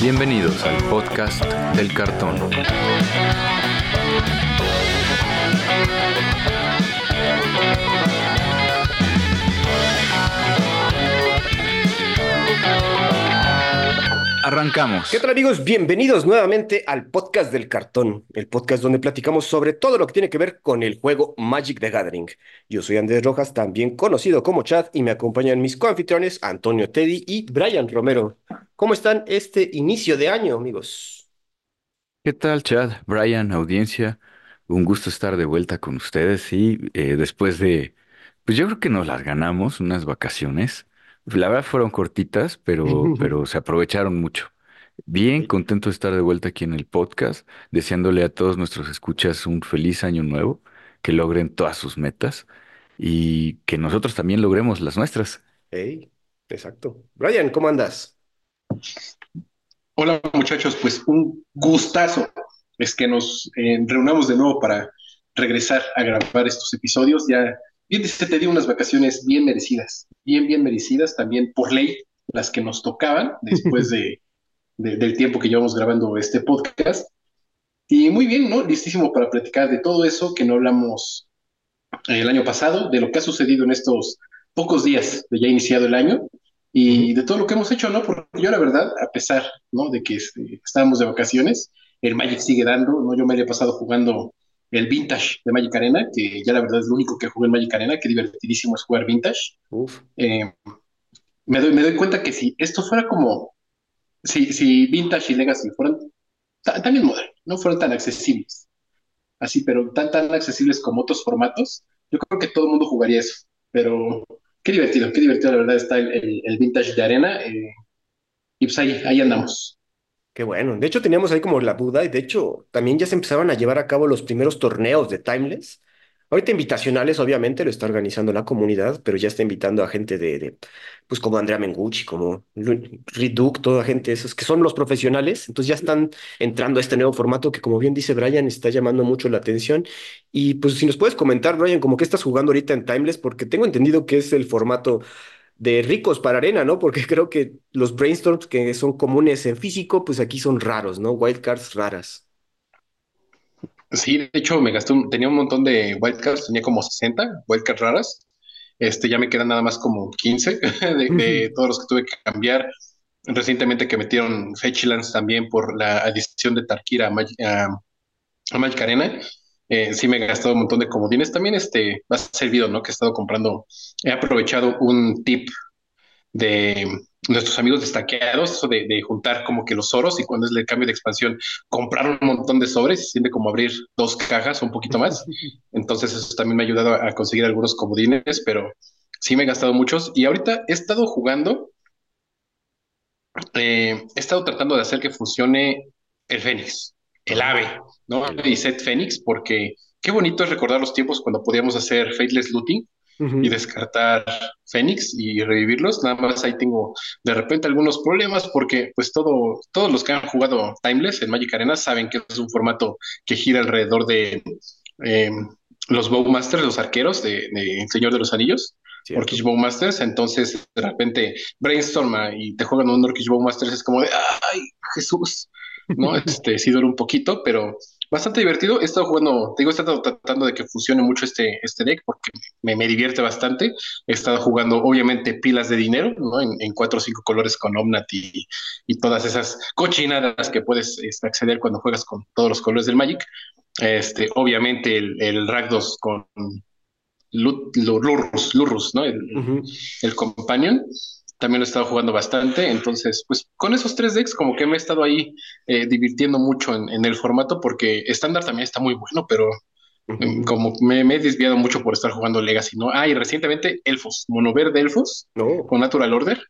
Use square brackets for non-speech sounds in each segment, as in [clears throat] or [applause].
Bienvenidos al podcast del cartón. Arrancamos. ¿Qué tal amigos? Bienvenidos nuevamente al podcast del cartón, el podcast donde platicamos sobre todo lo que tiene que ver con el juego Magic the Gathering. Yo soy Andrés Rojas, también conocido como Chad, y me acompañan mis coanfitriones Antonio Teddy y Brian Romero. ¿Cómo están este inicio de año, amigos? ¿Qué tal, Chad? Brian, audiencia. Un gusto estar de vuelta con ustedes y eh, después de, pues yo creo que nos las ganamos, unas vacaciones. La verdad fueron cortitas, pero, [laughs] pero se aprovecharon mucho. Bien contento de estar de vuelta aquí en el podcast, deseándole a todos nuestros escuchas un feliz año nuevo, que logren todas sus metas y que nosotros también logremos las nuestras. Hey, exacto. Brian, ¿cómo andas? Hola muchachos, pues un gustazo es que nos eh, reunamos de nuevo para regresar a grabar estos episodios. Ya, bien dice, te di unas vacaciones bien merecidas, bien, bien merecidas, también por ley, las que nos tocaban después de, [laughs] de- del tiempo que llevamos grabando este podcast. Y muy bien, ¿no? Listísimo para platicar de todo eso que no hablamos eh, el año pasado, de lo que ha sucedido en estos pocos días de ya iniciado el año y de todo lo que hemos hecho, ¿no? Porque yo la verdad, a pesar, ¿no? De que este, estábamos de vacaciones, el Magic sigue dando, ¿no? Yo me le he pasado jugando el Vintage de Magic Arena, que ya la verdad es lo único que jugué en Magic Arena, que divertidísimo es jugar Vintage. Uf. Eh, me doy, me doy cuenta que si esto fuera como, si, si Vintage y Legacy fueran ta- también modernos, no fueran tan accesibles, así, pero tan, tan accesibles como otros formatos, yo creo que todo el mundo jugaría eso. Pero qué divertido, qué divertido la verdad está el, el- el Vintage de Arena. eh, y pues ahí, ahí andamos. Qué bueno. De hecho, teníamos ahí como la duda y de hecho también ya se empezaban a llevar a cabo los primeros torneos de Timeless. Ahorita invitacionales, obviamente, lo está organizando la comunidad, pero ya está invitando a gente de, de, pues como Andrea Mengucci, como Duke, toda gente esos que son los profesionales. Entonces ya están entrando a este nuevo formato que, como bien dice Brian, está llamando mucho la atención. Y pues si nos puedes comentar, Brian, como que estás jugando ahorita en Timeless, porque tengo entendido que es el formato de ricos para arena, ¿no? Porque [laughs] creo que los brainstorms que son comunes en físico, pues aquí son raros, ¿no? Wildcards raras. Sí, de hecho me gasté un- tenía un montón de wildcards, tenía como 60 wildcards raras. Este, ya me quedan nada más como 15 [laughs] de, de todos los que tuve que cambiar. Recientemente que metieron Fetchlands también por la adición de Tarkira a, Mag- a- a Magic Arena. Eh, sí me he gastado un montón de comodines. También este, me ha servido, ¿no? Que he estado comprando. He aprovechado un tip de nuestros amigos destaqueados, eso de, de juntar como que los oros y cuando es el cambio de expansión, comprar un montón de sobres, se siente como abrir dos cajas o un poquito más. [laughs] Entonces eso también me ha ayudado a, a conseguir algunos comodines, pero sí me he gastado muchos. Y ahorita he estado jugando, eh, he estado tratando de hacer que funcione el Fénix, el ave, ¿no? Y set Fénix, porque qué bonito es recordar los tiempos cuando podíamos hacer Faithless Looting y descartar Fénix y revivirlos. Nada más ahí tengo de repente algunos problemas porque pues todo, todos los que han jugado Timeless en Magic Arena saben que es un formato que gira alrededor de eh, los Bowmasters, los arqueros de, de El Señor de los Anillos. Cierto. Orcish Bowmasters, entonces de repente brainstorma y te juegan un Orcish Bowmasters, es como de ¡ay, Jesús! ¿No? Este sí dura un poquito, pero bastante divertido. He estado jugando, te digo, he estado tratando de que funcione mucho este, este deck porque me, me divierte bastante. He estado jugando, obviamente, pilas de dinero, ¿no? En, en cuatro o cinco colores con Omnat y, y todas esas cochinadas que puedes este, acceder cuando juegas con todos los colores del Magic. Este, obviamente el, el Rakdos con Lu- Lu- Lurrus, Lurrus, ¿no? El, el Companion. También lo he estado jugando bastante. Entonces, pues con esos tres decks, como que me he estado ahí eh, divirtiendo mucho en, en el formato, porque estándar también está muy bueno, pero mm, Ujú. como me, me he desviado mucho por estar jugando Legacy, ¿no? Ah, y recientemente Elfos, Mono Verde Elfos No. con Natural Order.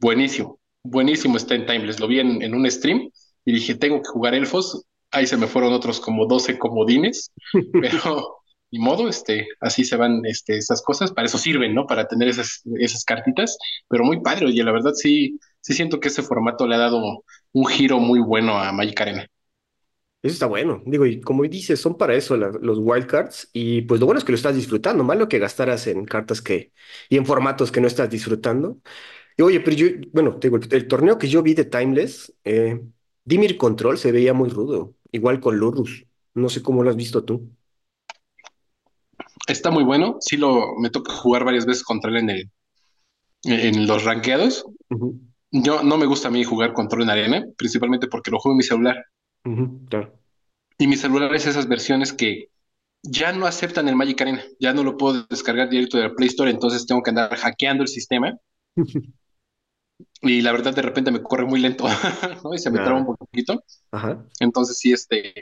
Buenísimo, buenísimo está en Timeless. Lo vi en, en un stream y dije, tengo que jugar Elfos. Ahí se me fueron otros como 12 comodines, [laughs] pero ni modo, este, así se van este, esas cosas, para eso sirven, ¿no? Para tener esas, esas cartitas, pero muy padre, oye, la verdad sí, sí siento que ese formato le ha dado un giro muy bueno a Magic Arena. Eso está bueno. Digo, y como dices, son para eso los wildcards. Y pues lo bueno es que lo estás disfrutando. Malo que gastaras en cartas que y en formatos que no estás disfrutando. Y oye, pero yo, bueno, te digo, el, torneo que yo vi de Timeless, eh, Dimir Control se veía muy rudo, igual con Lurrus. No sé cómo lo has visto tú. Está muy bueno. Sí lo me toca jugar varias veces contra él en el, en los rankeados. Ujú, Yo no me gusta a mí jugar control en arena, principalmente porque lo juego en mi celular. ujú, claro. Y mi celular es esas versiones que ya no aceptan el Magic Arena. Ya no lo puedo descargar directo de la Play Store, entonces tengo que andar hackeando el sistema. [laughs] Y la verdad, de repente me corre muy lento, [laughs] ¿no? Y se me traba Ah, un poquito. ajá. Entonces, sí, este,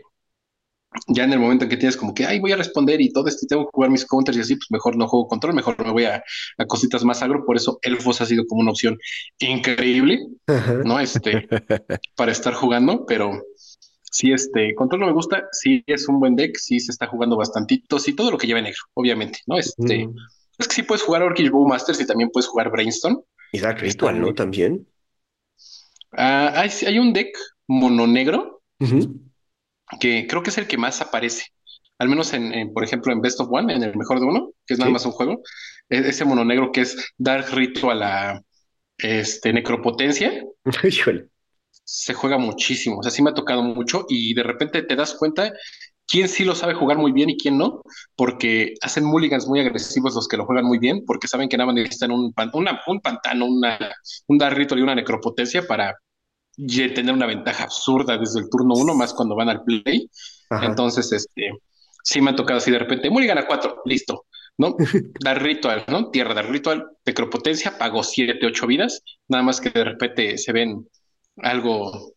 ya en el momento en que tienes como que, ay, voy a responder y todo esto, y tengo que jugar mis counters y así, pues mejor no juego control, mejor me voy a, a cositas más agro. Por eso Elfos ha sido como una opción increíble, Ajá. ¿no? Este, [laughs] para estar jugando, pero sí, este, control no me gusta, sí es un buen deck, sí se está jugando bastantito, sí, todo lo que lleva negro, obviamente, ¿no? Este, Mm, es que sí puedes jugar Orchid Bow Masters y también puedes jugar Brainstorm, Y está Ritual, ¿no? También. Ah, hay, hay un deck mono negro Ujú, que creo que es el que más aparece, al menos en, en, por ejemplo, en Best of One, en el mejor de uno, que es nada más un juego, e- ese mono negro que es Dark Ritual a este, Necropotencia, [laughs] se juega muchísimo, o sea, sí me ha tocado mucho y de repente te das cuenta quién sí lo sabe jugar muy bien y quién no, porque hacen mulligans muy agresivos los que lo juegan muy bien, porque saben que nada más necesitan un, pan- una- un pantano, una, un Dark Ritual y una Necropotencia para ye- tener una ventaja absurda desde el turno uno, más cuando van al play. Ajá. Entonces, este, sí me ha tocado así de repente, Mulligan a cuatro, listo, ¿no? [laughs] Dar ritual, ¿no? Tierra, dar ritual, necropotencia, pago siete, ocho vidas, nada más que de repente se ven algo,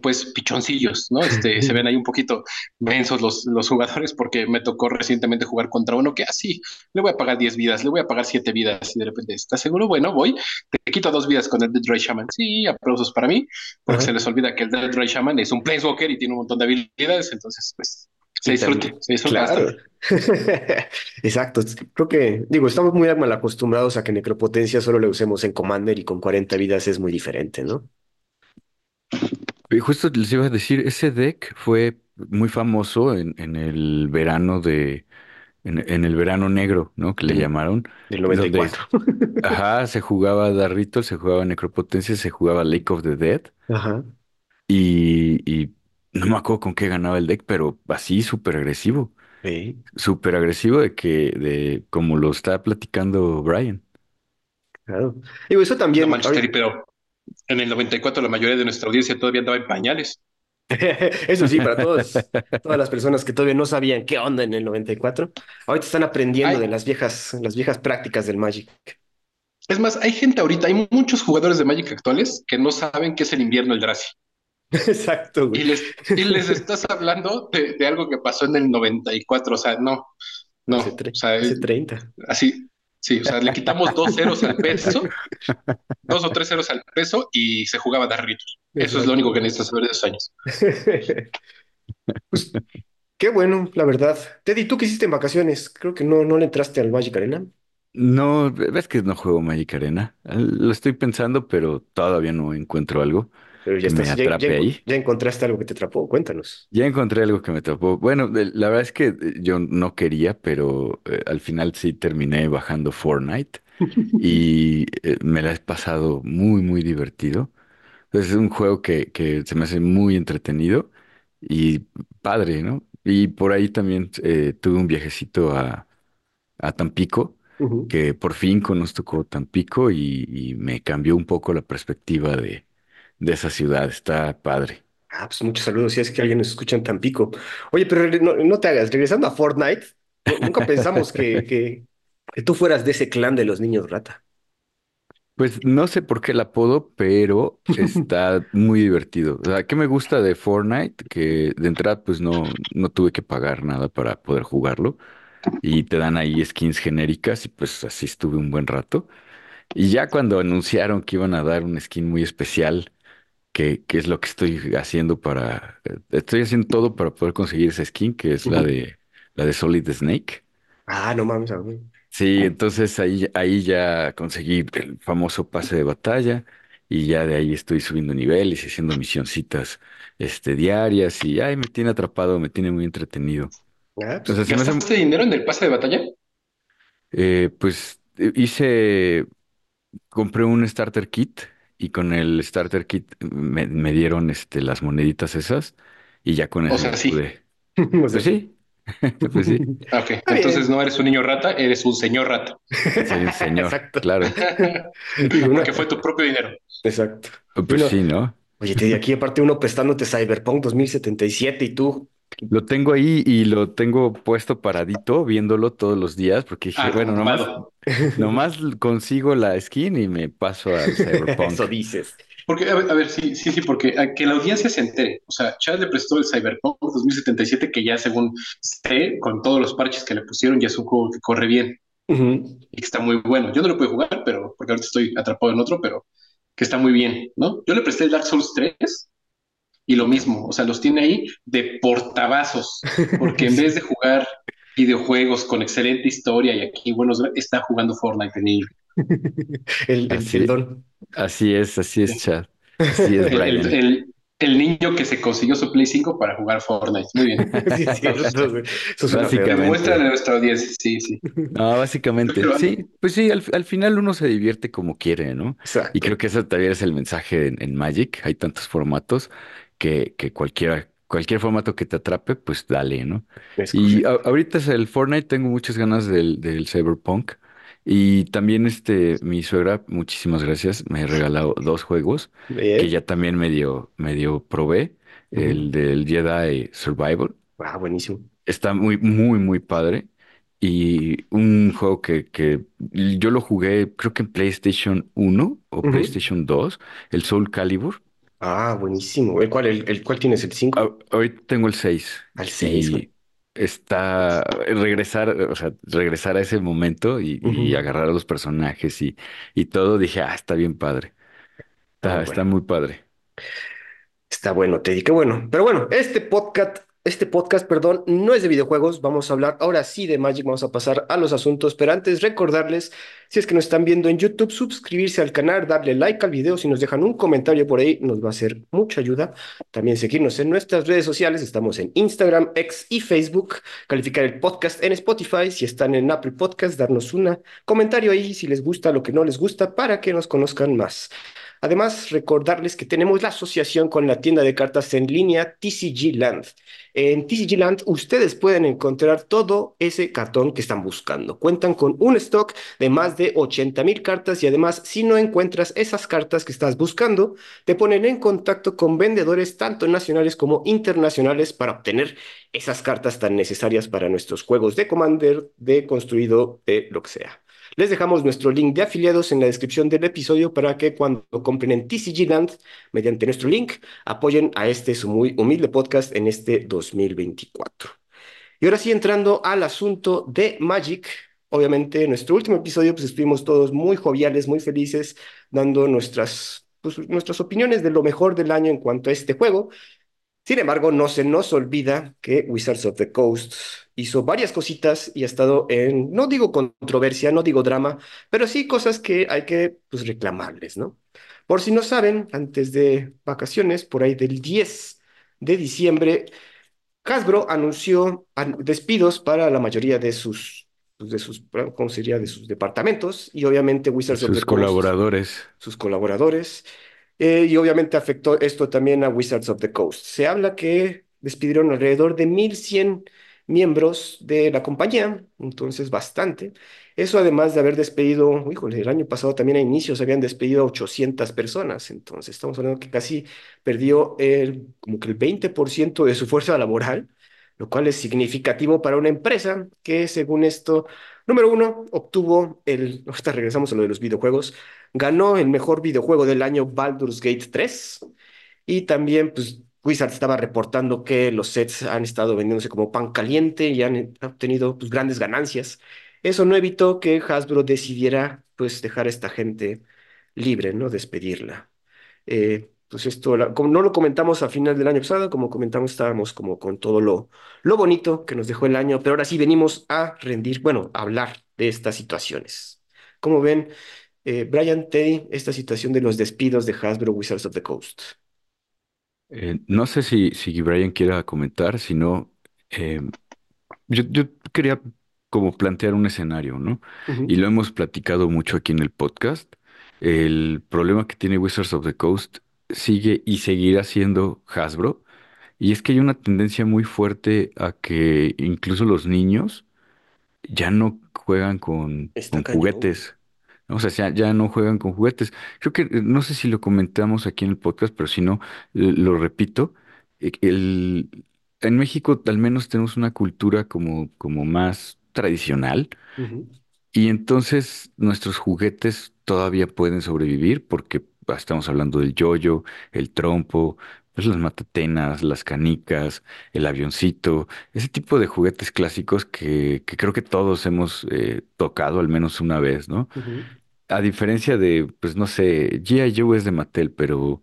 pues, pichoncillos, ¿no? Este, se [laughs] ven ahí un poquito mensos los, los jugadores porque me tocó recientemente jugar contra uno que así, le voy a pagar 10 vidas, le voy a pagar siete vidas y de repente, ¿estás seguro? Bueno, voy, te quito dos vidas con el Dead Ray Shaman. Sí, aplausos para mí, porque se les olvida que el Dead Ray Shaman es un Planeswalker y tiene un montón de habilidades, entonces, pues, se también, se disfruta claro. [laughs] Exacto. Creo que, digo, estamos muy mal acostumbrados a que necropotencia solo le usemos en Commander y con 40 vidas es muy diferente, ¿no? Justo les iba a decir, ese deck fue muy famoso en, en el verano de, en, en el verano negro, ¿no? Que le llamaron, Del donde, 94. [laughs] ajá, se jugaba Darrital, se jugaba Necropotencia, se jugaba Lake of the Dead, Ajá. y, y no me acuerdo con qué ganaba el deck, pero así súper agresivo, Sí, súper agresivo de que, de como lo está platicando Brian. claro. Digo, eso No también, manches, Terry, pero en el 94 la mayoría de nuestra audiencia todavía andaba en pañales. [laughs] eso sí, para todos, todas las personas que todavía no sabían qué onda en el 94, ahorita están aprendiendo de las viejas, las viejas prácticas del Magic. es más, hay gente ahorita, hay muchos jugadores de Magic actuales que no saben qué es el invierno Eldrazi. [laughs] Exacto, güey. Y les, y les estás hablando de, de algo que pasó en el 94, o sea, no, no, Hace, o sea, hace 30. así, sí, o sea, le [laughs] quitamos dos ceros al peso, dos o tres ceros al peso y se jugaba Darritos. Eso es lo único que necesitas saber de esos años. [laughs] Pues qué bueno, la verdad. Teddy, ¿tú qué hiciste en vacaciones? Creo que no, no le entraste al Magic Arena, No, ves que no juego Magic Arena. Lo estoy pensando, pero todavía no encuentro algo pero ya me estás, ya, encontraste algo que te atrapó. Cuéntanos. Ya encontré algo que me tapó. Bueno, la verdad es que eh, yo no quería, pero eh, al final sí terminé bajando Fortnite [laughs] y eh, me la he pasado muy, muy divertido. Entonces, es un juego que, que se me hace muy entretenido y padre, ¿no? Y por ahí también eh, tuve un viajecito a, a Tampico, que por fin tocó Tampico y, y me cambió un poco la perspectiva de, de esa ciudad. Está padre. Ah, pues muchos saludos si es que alguien nos escucha en Tampico. Oye, pero no, no te hagas, regresando a Fortnite, nu- nunca pensamos que, [laughs] que, que tú fueras de ese clan de los niños rata. Pues no sé por qué el apodo, pero está [laughs] muy divertido. O sea, ¿qué me gusta de Fortnite? Que de entrada pues no, no tuve que pagar nada para poder jugarlo y te dan ahí skins genéricas y pues así estuve un buen rato. Y ya cuando anunciaron que iban a dar un skin muy especial, que, que es lo que estoy haciendo para... eh, Estoy haciendo todo para poder conseguir esa skin, que es la Ujú. de, la de Solid Snake. Ah, no mames, ah, güey. Sí, entonces ahí, ahí ya conseguí el famoso pase de batalla y ya de ahí estoy subiendo niveles y haciendo misioncitas este, diarias y ay, me tiene atrapado, me tiene muy entretenido. Ah, pues, se me hace, ¿Gastaste dinero en el pase de batalla? eh, pues eh, hice, compré un starter kit y con el starter kit me, me dieron este, las moneditas esas y ya con O eso sea, me sí. pude. [laughs] O sea, Pues sí. [laughs] pues sí, entonces no eres un niño rata, eres un señor rata. soy un señor, Exacto. claro. [laughs] Porque fue tu propio dinero. Exacto. Pues uno, sí, ¿no? oye, te di aquí aparte uno prestándote Cyberpunk 2077 y tú. Lo tengo ahí y lo tengo puesto paradito, viéndolo todos los días, porque dije, bueno, nomás, Arrumbado. [laughs] nomás consigo la skin y me paso al [laughs] Cyberpunk. Eso dices. Porque, a ver, a ver, sí, sí, sí, porque a que la audiencia se entere. O sea, Chad le prestó el Cyberpunk 2077, que ya según sé, con todos los parches que le pusieron, ya es un juego que corre bien Ujú. y que está muy bueno. Yo no lo puedo jugar, pero porque ahorita estoy atrapado en otro, pero que está muy bien, ¿no? Yo le presté el Dark Souls 3 y lo mismo, o sea, los tiene ahí de portavasos, porque en [laughs] vez de jugar videojuegos con excelente historia y aquí buenos, gra- está jugando Fortnite en niño. El, [laughs] el, el Así, don. así es, así es, Chad. [laughs] Así es, el, Brian. el- el niño que se consiguió su Play 5 para jugar Fortnite. Muy bien. Sí, es güey. Eso suena feo. Básicamente. Demuestran a nuestra audiencia. Sí, sí. No, básicamente, Pero- sí, pues sí, al, al final uno se divierte como quiere, ¿no? Exacto. Y creo que ese también es el mensaje en, en Magic. Hay tantos formatos que, que cualquiera, cualquier formato que te atrape, pues dale, ¿no? Es Y a- ahorita es el Fortnite, tengo muchas ganas del, del Cyberpunk. Y también este, mi suegra, muchísimas gracias, me [laughs] regaló dos juegos que ya también medio, medio probé. Ujú. El del Jedi Survival. Ah, buenísimo. Está muy, muy, muy padre. Y un juego que, que yo lo jugué, creo que en PlayStation 1 o Ujú. PlayStation 2, el Soul Calibur. Ah, buenísimo. ¿El cuál, el, el cuál tienes? ¿El 5? A- Ahorita tengo el 6 Al 6, güey. y está regresar, o sea, regresar a ese momento y, y Ujú. agarrar a los personajes y, y todo. Dije, ah, está bien padre. Ah, Está, está bueno. muy padre. Está bueno, Teddy, qué bueno. Pero bueno, este podcast, este podcast, perdón, no es de videojuegos. Vamos a hablar ahora sí de Magic. Vamos a pasar a los asuntos. Pero antes, recordarles, si es que nos están viendo en YouTube, suscribirse al canal, darle like al video. Si nos dejan un comentario por ahí, nos va a hacer mucha ayuda. También seguirnos en nuestras redes sociales. Estamos en Instagram, X y Facebook. Calificar el podcast en Spotify. Si están en Apple Podcast, darnos un comentario ahí si les gusta lo que no les gusta para que nos conozcan más. Además, recordarles que tenemos la asociación con la tienda de cartas en línea TCG Land. En TCG Land ustedes pueden encontrar todo ese cartón que están buscando. Cuentan con un stock de más de 80 mil cartas y además si no encuentras esas cartas que estás buscando, te ponen en contacto con vendedores tanto nacionales como internacionales para obtener esas cartas tan necesarias para nuestros juegos de Commander, de construido, de lo que sea. Les dejamos nuestro link de afiliados en la descripción del episodio para que cuando compren en TCG Land, mediante nuestro link, apoyen a este su muy humilde podcast en este 2024. Y ahora sí, entrando al asunto de Magic, obviamente en nuestro último episodio pues estuvimos todos muy joviales, muy felices, dando nuestras, pues, nuestras opiniones de lo mejor del año en cuanto a este juego. Sin embargo, no se nos olvida que Wizards of the Coast hizo varias cositas y ha estado en, no digo controversia, no digo drama, pero sí cosas que hay que pues, reclamarles, ¿no? Por si no saben, antes de vacaciones, por ahí del 10 de diciembre, Hasbro anunció an- despidos para la mayoría de sus, pues, de sus, ¿cómo sería? De sus departamentos y obviamente Wizards of Sus the Coast colaboradores. sus colaboradores. eh, y obviamente afectó esto también a Wizards of the Coast. Se habla que despidieron alrededor de 1.100 miembros de la compañía, entonces bastante. Eso además de haber despedido, híjole, el año pasado también a inicios habían despedido a 800 personas, entonces estamos hablando que casi perdió el, como que el 20% de su fuerza laboral, lo cual es significativo para una empresa que según esto, número uno, obtuvo el, ahorita regresamos a lo de los videojuegos, ganó el mejor videojuego del año Baldur's Gate 3 y también pues Wizard estaba reportando que los sets han estado vendiéndose como pan caliente y han obtenido pues grandes ganancias. Eso no evitó que Hasbro decidiera pues dejar a esta gente libre, ¿no? Despedirla. Eh, pues esto, como no lo comentamos a final del año pasado, como comentamos, estábamos como con todo lo, lo bonito que nos dejó el año, pero ahora sí venimos a rendir, bueno, a hablar de estas situaciones. Como ven, eh, Brian, Teddy, esta situación de los despidos de Hasbro Wizards of the Coast. Eh, no sé si, si Brian quiera comentar, si no, eh, yo, yo quería como plantear un escenario, ¿no? Ujú, Y lo hemos platicado mucho aquí en el podcast. el problema que tiene Wizards of the Coast sigue y seguirá siendo Hasbro. Y es que hay una tendencia muy fuerte a que incluso los niños ya no juegan con, Está con cañón. juguetes. O sea, ya, ya no juegan con juguetes. Creo que, eh, no sé si lo comentamos aquí en el podcast, pero si no, eh, lo repito. eh, El, en México al menos tenemos una cultura como, como más tradicional Ujú, y entonces nuestros juguetes todavía pueden sobrevivir porque ah, estamos hablando del yoyo, el trompo, pues las matatenas, las canicas, el avioncito, ese tipo de juguetes clásicos que, que creo que todos hemos eh, tocado al menos una vez, ¿no? ujú. A diferencia de, pues no sé, G.I. Joe es de Mattel, pero,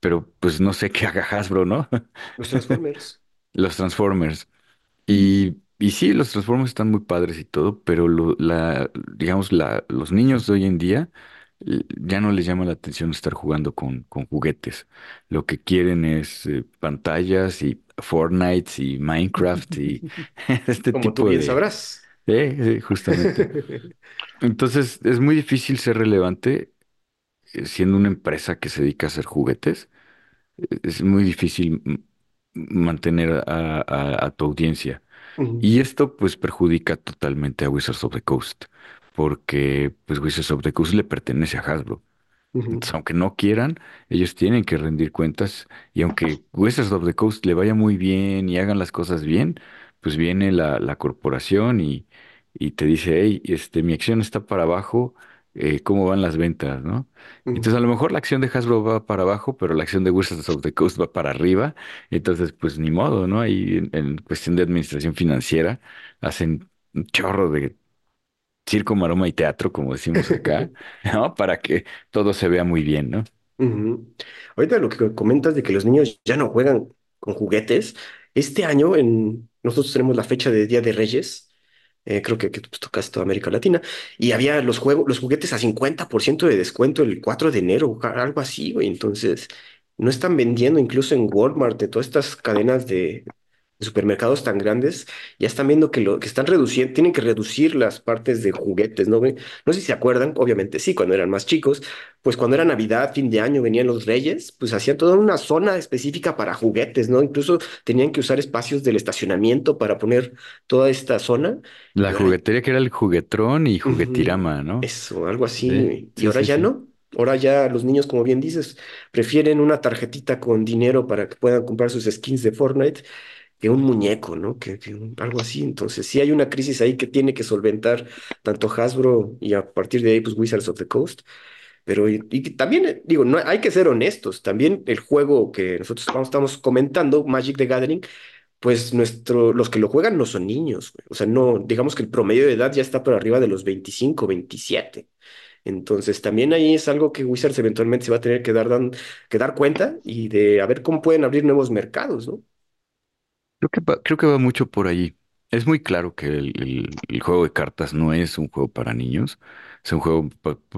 pero pues no sé qué haga Hasbro, ¿no? Los Transformers. [laughs] Los Transformers. Y, y sí, los Transformers están muy padres y todo, pero lo- la, digamos, la, los niños de hoy en día eh, ya no les llama la atención estar jugando con, con juguetes. Lo que quieren es eh, pantallas y Fortnite y Minecraft y [laughs] [laughs] este Como tú tipo bien de... sabrás. Eh, sí, justamente. [laughs] Entonces es muy difícil ser relevante eh, siendo una empresa que se dedica a hacer juguetes. Eh, Es muy difícil mantener a a- a tu audiencia. Ujú, Y esto pues perjudica totalmente a Wizards of the Coast, porque pues Wizards of the Coast le pertenece a Hasbro. ujú, Entonces, aunque no quieran, ellos tienen que rendir cuentas y aunque Wizards of the Coast le vaya muy bien y hagan las cosas bien, pues viene la, la corporación y, y te dice, hey, este, mi acción está para abajo, eh, ¿cómo van las ventas, no? Entonces, a lo mejor la acción de Hasbro va para abajo, pero la acción de Wizards of the Coast va para arriba. Entonces, pues ni modo, ¿no? Ahí en, en cuestión de administración financiera hacen un chorro de circo, maroma y teatro, como decimos acá, [laughs] ¿no? Para que todo se vea muy bien, ¿no? ujú. Ahorita lo que comentas de que los niños ya no juegan con juguetes. Este año en, nosotros tenemos la fecha de Día de Reyes. eh, creo que, que pues, toda América Latina, y había los juegos, los juguetes a 50% de descuento el 4 de enero, algo así, güey. Entonces, no están vendiendo incluso en Walmart, de todas estas cadenas de, de supermercados tan grandes, ya están viendo que lo que están reduciendo, tienen que reducir las partes de juguetes, ¿no? sé si se acuerdan, obviamente sí, cuando eran más chicos, pues cuando era Navidad, fin de año, venían los Reyes, pues hacían toda una zona específica para juguetes, ¿no? Incluso tenían que usar espacios del estacionamiento para poner toda esta zona. La ahora juguetería que era el juguetrón y juguetirama, ¿no? Eso, algo así. Sí. Y sí, ahora sí, ya no. Ahora ya los niños, como bien dices, prefieren una tarjetita con dinero para que puedan comprar sus skins de Fortnite que un muñeco, ¿no? Que, que algo así. Entonces, sí hay una crisis ahí que tiene que solventar tanto Hasbro y a partir de ahí, pues Wizards of the Coast. Pero y, también, digo, no hay que ser honestos. También el juego que nosotros estamos estamos comentando, Magic the Gathering, pues nuestro, los que lo juegan no son niños, güey. O sea, no, digamos que el promedio de edad ya está por arriba de los 25 veintisiete Entonces, también ahí es algo que Wizards eventualmente se va a tener que dar, que dar cuenta y de a ver cómo pueden abrir nuevos mercados, ¿no? Creo que va, creo que va mucho por allí. Es muy claro que el, juego de cartas no es un juego para niños, es un juego,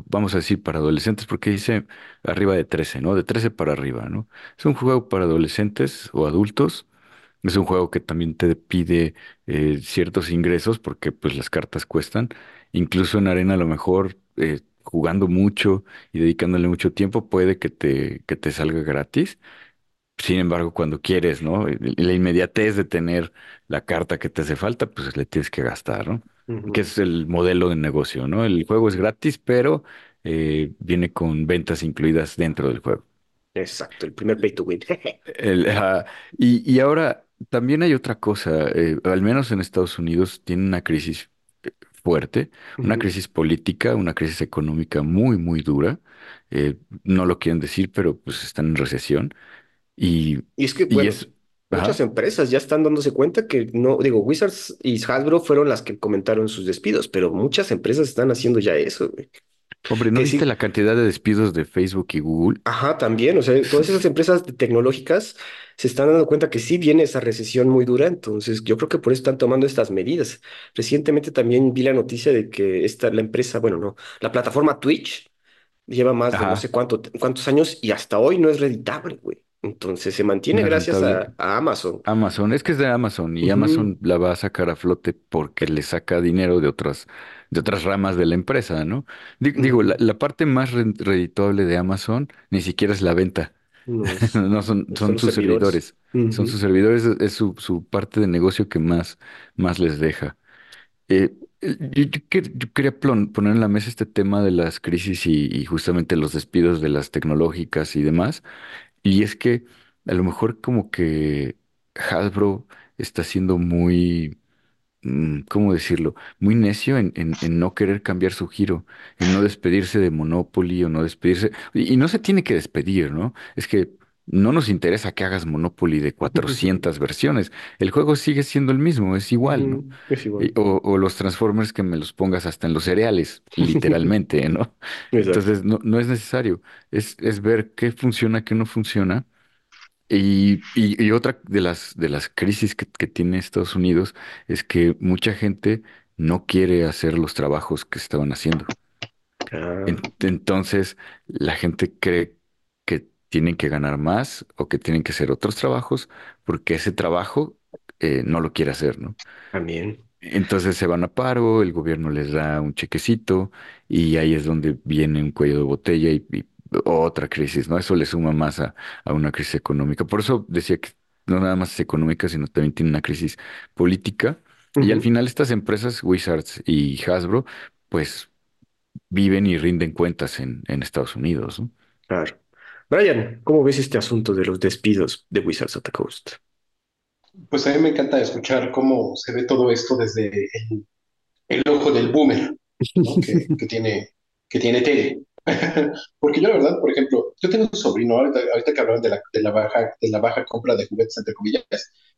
vamos a decir, para adolescentes, porque dice arriba de 13, ¿no? De 13 para arriba, ¿no? Es un juego para adolescentes o adultos Es un juego que también te pide eh, ciertos ingresos porque pues las cartas cuestan. Incluso en arena a lo mejor eh, jugando mucho y dedicándole mucho tiempo puede que te, que te salga gratis. Sin embargo, cuando quieres, ¿no? La inmediatez de tener la carta que te hace falta, pues le tienes que gastar, ¿no? Que es el modelo de negocio, ¿no? El juego es gratis, pero eh, viene con ventas incluidas dentro del juego. Exacto, el primer pay to win. [laughs] El, ajá. y, y ahora también hay otra cosa, eh, al menos en Estados Unidos tiene una crisis eh, fuerte, una Ujú. crisis política, una crisis económica muy, muy dura. Eh, no lo quieren decir, pero pues están en recesión. Y, Y es que, y bueno, es, muchas empresas ya están dándose cuenta que no, digo, Wizards y Hasbro fueron las que comentaron sus despidos, pero muchas empresas están haciendo ya eso, güey. Hombre, ¿no Que viste sí, la cantidad de despidos de Facebook y Google? Ajá, también, o sea, todas esas empresas tecnológicas se están dando cuenta que sí viene esa recesión muy dura, entonces yo creo que por eso están tomando estas medidas. Recientemente también vi la noticia de que esta, la empresa, bueno, no, la plataforma Twitch lleva más de no sé cuánto, cuántos años y hasta hoy no es reditable, güey. Entonces se mantiene gracias a, a Amazon. Amazon, es que es de Amazon y Ujú, Amazon la va a sacar a flote porque le saca dinero de otras, de otras ramas de la empresa, ¿no? Di- Digo, la, la parte más ren- redituable de Amazon ni siquiera es la venta, No, [laughs] es- no son, son son los sus servidores. servidores, son Ujú, sus servidores, es, es su, su parte de negocio que más, más les deja. Eh, eh, yo, yo quer- yo quería plon- poner en la mesa este tema de las crisis y, y justamente los despidos de las tecnológicas y demás. Y es que a lo mejor como que Hasbro está siendo muy, mm, ¿cómo decirlo? Muy necio en, en, en no querer cambiar su giro, en no despedirse de Monopoly o no despedirse. Y, y no se tiene que despedir, ¿no? Es que no nos interesa que hagas Monopoly de [laughs] 400 versiones. El juego sigue siendo el mismo, es igual, igual. O, o los Transformers que me los pongas hasta en los cereales, [laughs] literalmente, ¿no? Entonces no, no es necesario. Es, es ver qué funciona, qué no funciona y, y- y otra de las, de las crisis que, que tiene Estados Unidos es que mucha gente no quiere hacer los trabajos que estaban haciendo. Ah, En- entonces, la gente cree que tienen que ganar más o que tienen que hacer otros trabajos porque ese trabajo eh, no lo quiere hacer, ¿no? también. Entonces se van a paro, el gobierno les da un chequecito y ahí es donde viene un cuello de botella y, y otra crisis, ¿no? Eso le suma más a, a una crisis económica. Por eso decía que no nada más es económica, sino también tiene una crisis política. Y al final estas empresas, Wizards y Hasbro, pues viven y rinden cuentas en, en Estados Unidos, ¿no? Claro. Brian, ¿cómo ves este asunto de los despidos de Wizards of the Coast? Pues a mí me encanta escuchar cómo se ve todo esto desde el, el ojo del boomer, ¿no? Que, [laughs] que tiene, que tiene tele. [laughs] Porque yo la verdad, por ejemplo, yo tengo un sobrino, ahorita, ahorita que hablaban de la, de la baja, de la baja compra de juguetes, entre comillas,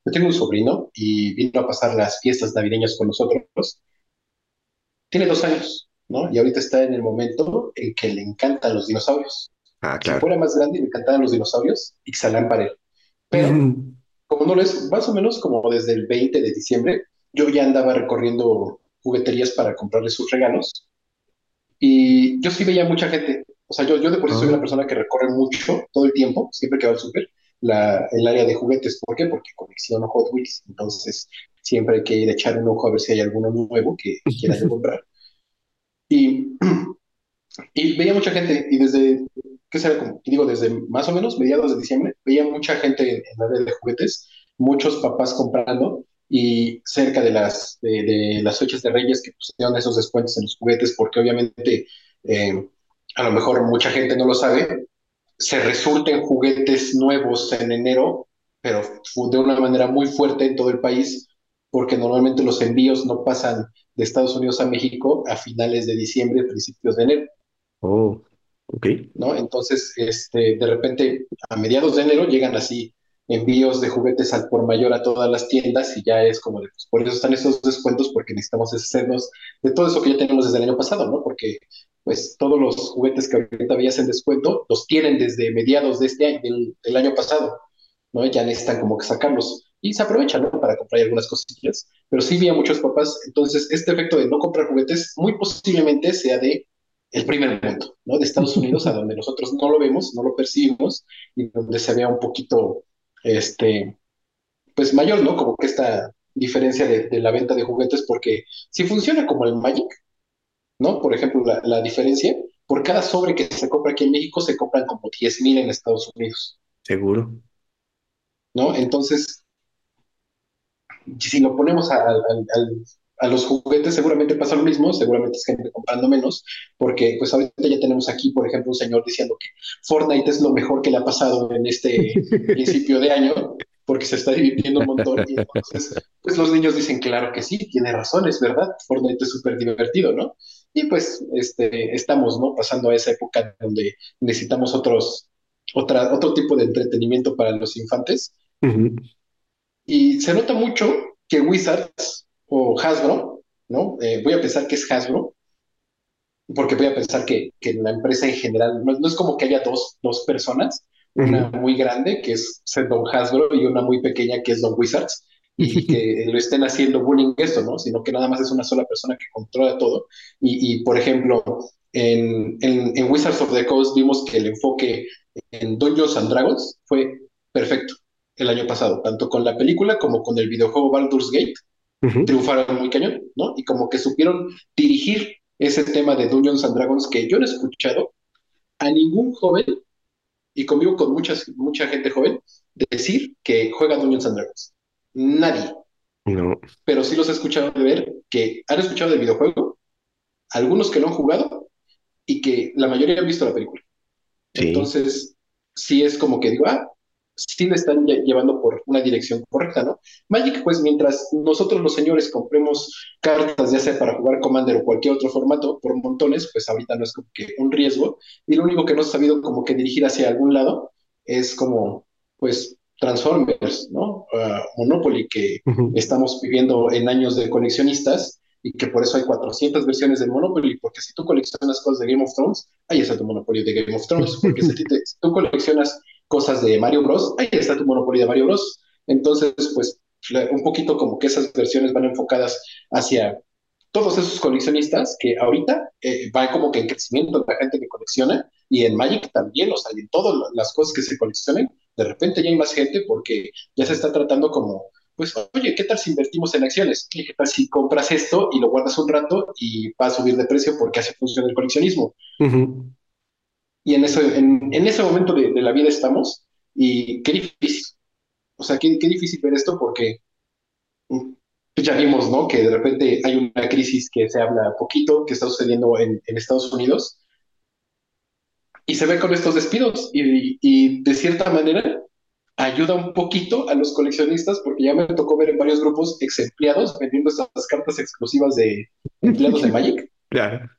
yo tengo un sobrino y vino a pasar las fiestas navideñas con nosotros. Tiene dos años, ¿no? Y ahorita está en el momento en que le encantan los dinosaurios. Ah, Si claro. fuera más grande y le encantaran los dinosaurios, Ixalan para él. Pero Ujú. como no lo es, más o menos como desde el 20 de diciembre, yo ya andaba recorriendo jugueterías para comprarle sus regalos y yo sí veía mucha gente. O sea, yo, yo de por sí soy una Ah, persona que recorre mucho, todo el tiempo, siempre que va al súper, el área de juguetes. ¿Por qué? Porque colecciono Hot Wheels. Entonces, siempre hay que ir a echar un ojo a ver si hay alguno nuevo que quiera yo comprar. Y [clears throat] Y veía mucha gente, y desde, ¿qué será? Como, digo, desde más o menos mediados de diciembre, veía mucha gente en, la red de juguetes, muchos papás comprando, y cerca de las, de, de las fechas de Reyes que pusieron esos descuentos en los juguetes, porque obviamente eh, a lo mejor mucha gente no lo sabe, se resurten juguetes nuevos en enero, pero de una manera muy fuerte en todo el país, porque normalmente los envíos no pasan de Estados Unidos a México a finales de diciembre, principios de enero. Oh, ok. ¿no? Entonces, este, de repente, a mediados de enero llegan así envíos de juguetes al por mayor a todas las tiendas y ya es como de, pues, por eso están esos descuentos, porque necesitamos deshacernos de todo eso que ya tenemos desde el año pasado, ¿no? Porque pues todos los juguetes que ahorita veías en descuento los tienen desde mediados de este año, del, del año pasado, ¿no? Ya necesitan como que sacarlos y se aprovechan, ¿no? Para comprar algunas cosillas. Pero sí vi a muchos papás, entonces este efecto de no comprar juguetes muy posiblemente sea de el primer mundo, ¿no? De Estados Unidos, a donde nosotros no lo vemos, no lo percibimos, y donde se vea un poquito, este, pues mayor, ¿no? Como que esta diferencia de, de la venta de juguetes, porque si funciona como el Magic, ¿no? Por ejemplo, la, la diferencia, por cada sobre que se compra aquí en México, se compran como 10 mil en Estados Unidos, Seguro. ¿no? Entonces, si lo ponemos a, a, a, a, los juguetes, seguramente pasa lo mismo, seguramente es gente comprando menos, porque pues ahorita ya tenemos aquí, por ejemplo, un señor diciendo que Fortnite es lo mejor que le ha pasado en este [laughs] principio de año, porque se está divirtiendo un montón, y entonces, [laughs] pues los niños dicen, claro que sí, tiene razón, es verdad, Fortnite es súper divertido, ¿no? Y pues este, estamos, ¿no? Pasando a esa época donde necesitamos otros, otra, otro tipo de entretenimiento para los infantes, y se nota mucho que Wizards o Hasbro, ¿no? Eh, voy a pensar que es Hasbro, porque voy a pensar que, que la empresa en general, no, no, es como que haya dos, dos personas, una muy grande que es Don Hasbro y una muy pequeña que es Don Wizards, y, y [laughs] que lo estén haciendo bullying esto, ¿no? Sino que nada más es una sola persona que controla todo. Y, y por ejemplo, en, en, en, Wizards of the Coast vimos que el enfoque en Dungeons and Dragons fue perfecto el año pasado, tanto con la película como con el videojuego Baldur's Gate, Triunfaron muy cañón, ¿no? Y como que supieron dirigir ese tema de Dungeons and Dragons que yo no he escuchado a ningún joven, y convivo con muchas, mucha gente joven, decir que juega Dungeons and Dragons. Nadie, No, pero sí los he escuchado de ver que han escuchado del videojuego, algunos que lo han jugado y que la mayoría han visto la película. sí. Entonces, sí es como que digo, ah, sí le están lle- llevando por una dirección correcta, ¿no? Magic, pues mientras nosotros los señores compremos cartas, ya sea para jugar Commander o cualquier otro formato, por montones, pues ahorita no es como que un riesgo. Y lo único que no ha sabido como que dirigir hacia algún lado es como, pues, Transformers, ¿no? Ah, Monopoly, que Ujú. estamos viviendo en años de coleccionistas y que por eso hay 400 versiones de Monopoly, porque si tú coleccionas cosas de Game of Thrones, ahí está tu Monopoly de Game of Thrones, porque si, te- si tú coleccionas cosas de Mario Bros, ahí está tu Monopoly de Mario Bros. Entonces, pues un poquito como que esas versiones van enfocadas hacia todos esos coleccionistas que ahorita eh, van como que en crecimiento la gente que colecciona y en Magic también, o sea, en todas las cosas que se coleccionan, de repente ya hay más gente porque ya se está tratando como, pues, oye, ¿qué tal si invertimos en acciones? ¿Y ¿Qué tal si compras esto y lo guardas un rato y va a subir de precio porque así funciona el coleccionismo? Ujú. Y en, eso, en, en ese momento de, de la vida estamos y qué difícil, o sea, qué, qué difícil ver esto porque mm, pues ya vimos, ¿no? Que de repente hay una crisis que se habla poquito, que está sucediendo en, en Estados Unidos, y se ve con estos despidos, y, y de cierta manera ayuda un poquito a los coleccionistas, porque ya me tocó ver en varios grupos ex empleados vendiendo estas cartas exclusivas de empleados de [laughs] Magic, Claro,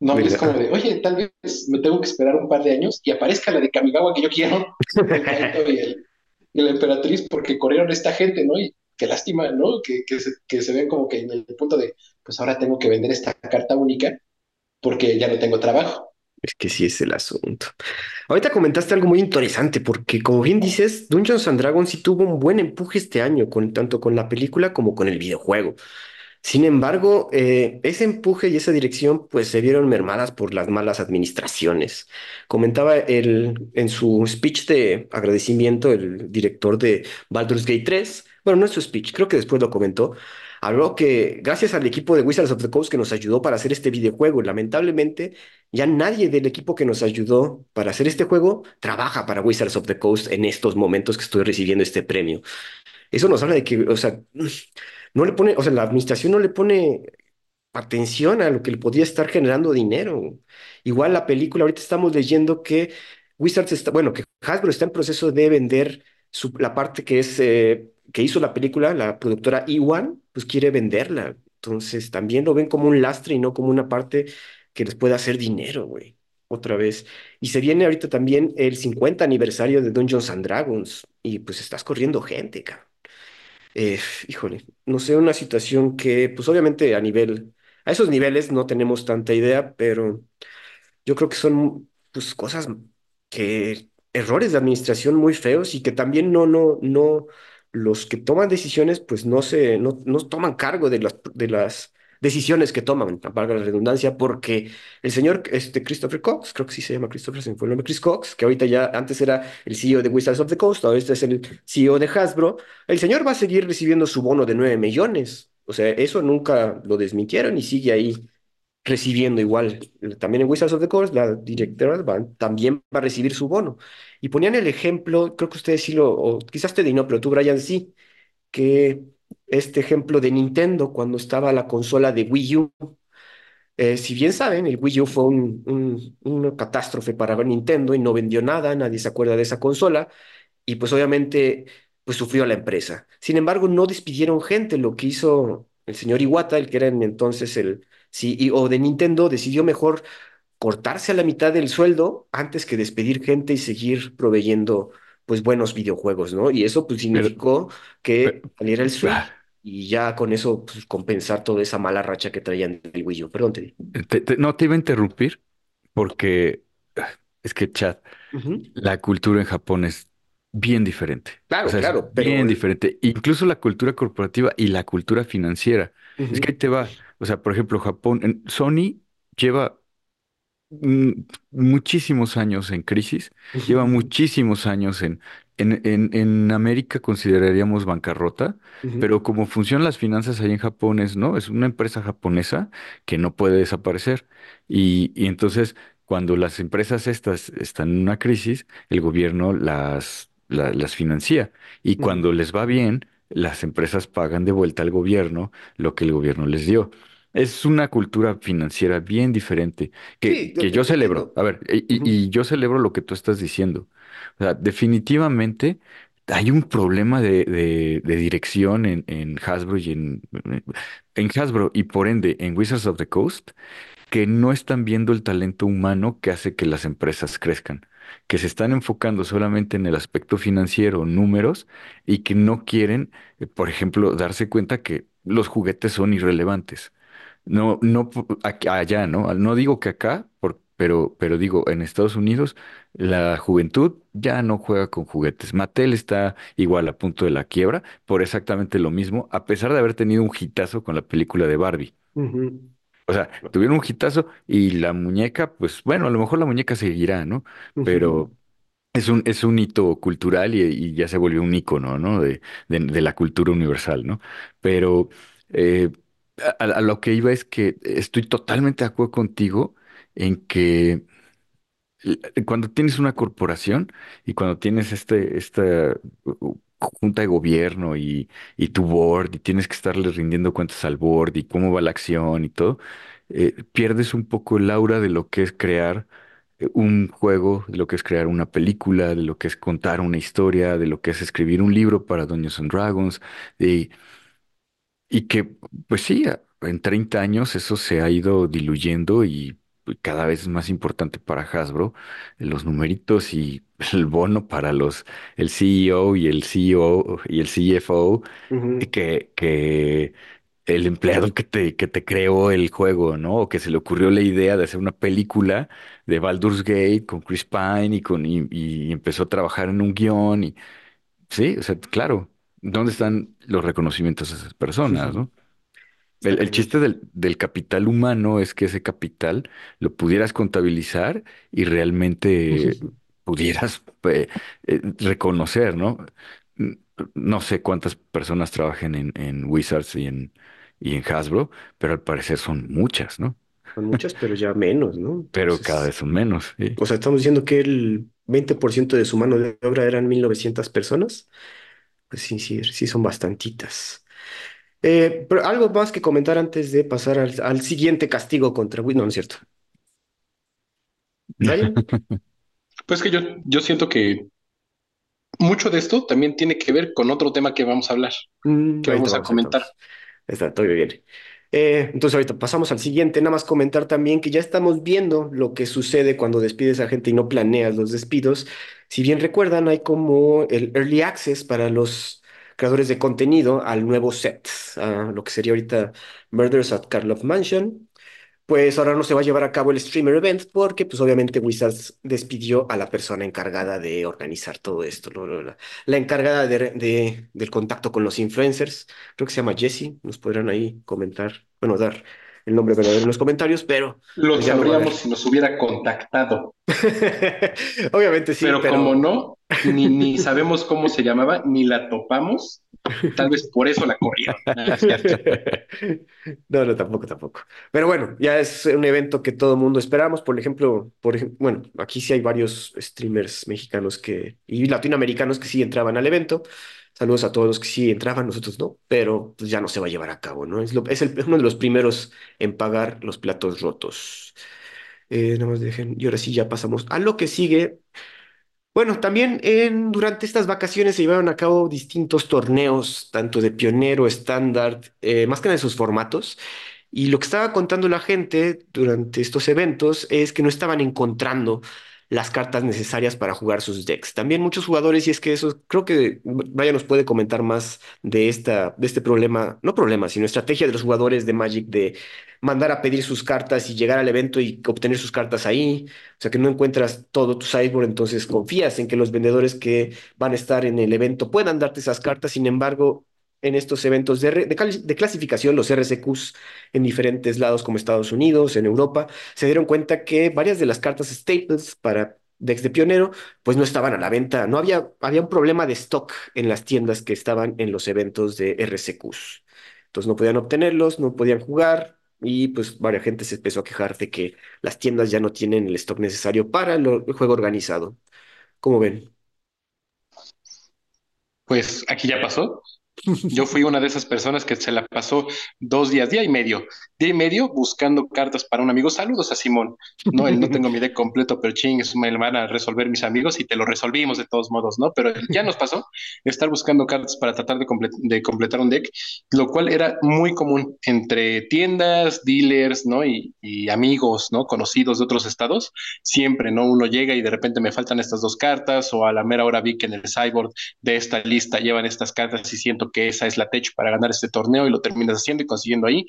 ¿no? Y es como de, oye, tal vez me tengo que esperar un par de años y aparezca la de Kamigawa que yo quiero, [laughs] el Kaito y, el, y la Emperatriz, porque corrieron esta gente, ¿no? Y qué lástima, ¿no? Que, que, se, que se ven como que en el punto de, pues ahora tengo que vender esta carta única porque ya no tengo trabajo. Es que sí es el asunto. Ahorita comentaste algo muy interesante, porque como bien dices, Dungeons and Dragons sí tuvo un buen empuje este año, con, tanto con la película como con el videojuego. Sin embargo, eh, ese empuje y esa dirección pues se vieron mermadas por las malas administraciones. Comentaba el, en su speech de agradecimiento el director de Baldur's Gate 3, bueno, no es su speech, creo que después lo comentó, habló que gracias al equipo de Wizards of the Coast que nos ayudó para hacer este videojuego, lamentablemente ya nadie del equipo que nos ayudó para hacer este juego trabaja para Wizards of the Coast en estos momentos que estoy recibiendo este premio. Eso nos habla de que, o sea, no le pone, o sea, la administración no le pone atención a lo que le podía estar generando dinero. Igual la película, ahorita estamos leyendo que Wizards está, bueno, que Hasbro está en proceso de vender su- la parte que es, eh, que hizo la película, la productora E1, pues quiere venderla. Entonces también lo ven como un lastre y no como una parte que les pueda hacer dinero, güey. Otra vez. Y se viene ahorita también el 50 aniversario de Dungeons and Dragons y pues estás corriendo gente, cabrón. Eh, híjole, no sé, una situación que, pues obviamente a nivel, a esos niveles no tenemos tanta idea, pero yo creo que son pues cosas que, errores de administración muy feos y que también no, no, no, los que toman decisiones pues no se, no, no toman cargo de las, de las decisiones que toman, valga la redundancia, porque el señor este, Christopher Cox, creo que sí se llama Christopher, se me fue el nombre, Chris Cox, que ahorita ya antes era el CEO de Wizards of the Coast, ahora este es el CEO de Hasbro, el señor va a seguir recibiendo su bono de 9 millones. O sea, eso nunca lo desmintieron y sigue ahí recibiendo igual. También en Wizards of the Coast, la directora también va a recibir su bono. Y ponían el ejemplo, creo que ustedes sí lo, o quizás te no, pero tú, Brian, sí, que este ejemplo de Nintendo cuando estaba la consola de Wii U. Eh, si bien saben, el Wii U fue un, un- una catástrofe para Nintendo y no vendió nada, nadie se acuerda de esa consola y pues obviamente pues sufrió la empresa. Sin embargo, no despidieron gente, lo que hizo el señor Iwata, el que era en entonces el CEO de Nintendo, decidió mejor cortarse a la mitad del sueldo antes que despedir gente y seguir proveyendo pues buenos videojuegos, ¿no? Y eso pues significó que saliera el ah, Switch y ya con eso pues compensar toda esa mala racha que traían del Wii U. Perdón, te di. te- te- no te iba a interrumpir porque ah, es que, chat, la cultura en Japón es bien diferente. O Claro, sea, claro, pero... bien diferente. Incluso la cultura corporativa y la cultura financiera. Es que ahí te va. O sea, por ejemplo, Japón, Sony lleva mm, muchísimos años en crisis, lleva muchísimos años en, en, en, en América consideraríamos bancarrota, Ujú, pero como funcionan las finanzas ahí en Japón es, ¿no? Es una empresa japonesa que no puede desaparecer. Y, y entonces, cuando las empresas estas están en una crisis, el gobierno las, la- las financia. Y ujú. cuando les va bien, las empresas pagan de vuelta al gobierno lo que el gobierno les dio. Es una cultura financiera bien diferente que, Sí, yo- que yo yo celebro. entiendo. A ver, y, y- Ujú, y yo celebro lo que tú estás diciendo. O sea, definitivamente hay un problema de, de- de dirección en, en Hasbro y en, en Hasbro y por ende en Wizards of the Coast que no están viendo el talento humano que hace que las empresas crezcan, que se están enfocando solamente en el aspecto financiero, números, y que no quieren, eh, por ejemplo, darse cuenta que los juguetes son irrelevantes. No, no aquí- allá, ¿no? No digo que acá, por- pero, pero digo, en Estados Unidos, la juventud ya no juega con juguetes. Mattel está igual a punto de la quiebra por exactamente lo mismo, a pesar de haber tenido un hitazo con la película de Barbie. ujú, O sea, tuvieron un hitazo y la muñeca, pues bueno, a lo mejor la muñeca seguirá, ¿no? ujú. Pero es un, es un hito cultural y, y ya se volvió un ícono, ¿no? De, de, de la cultura universal, ¿no? Pero eh, a, lo que iba es que estoy totalmente de acuerdo contigo en que l- cuando tienes una corporación y cuando tienes este, esta junta de gobierno y, y tu board y tienes que estarle rindiendo cuentas al board y cómo va la acción y todo, eh, pierdes un poco el aura de lo que es crear eh, un juego, de lo que es crear una película, de lo que es contar una historia, de lo que es escribir un libro para Dungeons and Dragons. Y que, pues sí, a- en 30 años eso se ha ido diluyendo y pues, cada vez es más importante para Hasbro, eh, los numeritos y [laughs] el bono para los, el CEO y el CEO y el CFO, eh, Ujú, que, que el empleado que te, que te creó el juego, ¿no? O que se le ocurrió la idea de hacer una película de Baldur's Gate con Chris Pine y, con, y, y empezó a trabajar en un guion y, sí, o sea, claro. ¿Dónde están los reconocimientos a esas personas, no? El, chiste del, del capital humano es que ese capital lo pudieras contabilizar y realmente pudieras eh, eh, reconocer, ¿no? No sé cuántas personas trabajen en, en Wizards y en, y en Hasbro, pero al parecer son muchas, ¿no? Son muchas, pero ya menos, ¿no? [laughs] Pero cada vez son menos, ¿sí? o sea, estamos diciendo que el 20% de su mano de obra eran 1900 personas. Pues sí, sí, sí son bastantitas. Eh, pero algo más que comentar antes de pasar al, al siguiente castigo contra Wi- No, no es cierto. Brian. [laughs] Pues que yo, yo siento que mucho de esto también tiene que ver con otro tema que vamos a hablar, Mm, que ahorita vamos a vamos, ahorita comentar. vamos. Está todo bien. Eh, entonces ahorita pasamos al siguiente, nada más comentar también que ya estamos viendo lo que sucede cuando despides a gente y no planeas los despidos. Si bien recuerdan, hay como el early access para los creadores de contenido al nuevo set, a lo que sería ahorita Murders at Karlov Mansion. Pues ahora no se va a llevar a cabo el streamer event porque pues obviamente Wizards despidió a la persona encargada de organizar todo esto. La, encargada de- del contacto con los influencers, creo que se llama Jessie, nos podrán ahí comentar, bueno, dar el nombre verdadero en los comentarios, pero Lo pues no sabríamos si nos hubiera contactado, [laughs] Obviamente sí, pero como no, ni, ni sabemos cómo se llamaba, ni la topamos, tal vez por eso la corrieron. [laughs] No, no, tampoco, tampoco. Pero bueno, ya es un evento que todo el mundo esperamos. Por ejemplo, por bueno, aquí sí hay varios streamers mexicanos que y latinoamericanos que sí entraban al evento. Saludos a todos los que sí entraban, nosotros no, pero pues ya no se va a llevar a cabo, ¿no? Es, es uno de los primeros en pagar los platos rotos. Eh, nada más dejen, y ahora sí ya pasamos a lo que sigue, bueno, también en, durante estas vacaciones se llevaron a cabo distintos torneos, tanto de pionero, estándar, eh, más que nada sus formatos. Y lo que estaba contando la gente durante estos eventos es que no estaban encontrando las cartas necesarias para jugar sus decks. También muchos jugadores, y es que eso, creo que Brian nos puede comentar más de esta, de este problema, no problema, sino estrategia de los jugadores de Magic de mandar a pedir sus cartas y llegar al evento y obtener sus cartas ahí. O sea, que no encuentras todo tu sideboard, entonces confías en que los vendedores que van a estar en el evento puedan darte esas cartas. Sin embargo, en estos eventos de, clasificación, los RSQs en diferentes lados como Estados Unidos, en Europa, se dieron cuenta que varias de las cartas Staples para decks de Pionero pues no estaban a la venta. No había, había un problema de stock en las tiendas que estaban en los eventos de RSQs. Entonces no podían obtenerlos, no podían jugar y pues varias gente se empezó a quejar de que las tiendas ya no tienen el stock necesario para lo- el juego organizado. ¿Cómo ven? Pues aquí ya pasó. Yo fui una de esas personas que se la pasó dos días, día y medio, día y medio buscando cartas para un amigo. Saludos a Simón. No, él no [laughs] tengo mi deck completo, pero ching, eso me lo van a resolver mis amigos y te lo resolvimos de todos modos, ¿no? Pero ya nos pasó estar buscando cartas para tratar de, comple- de completar un deck, lo cual era muy común entre tiendas, dealers, ¿no? Y, y amigos, ¿no? Conocidos de otros estados. Siempre, ¿no? Uno llega y de repente me faltan estas dos cartas o a la mera hora vi que en el cyborg de esta lista llevan estas cartas y siento que esa es la tech para ganar este torneo y lo terminas haciendo y consiguiendo ahí.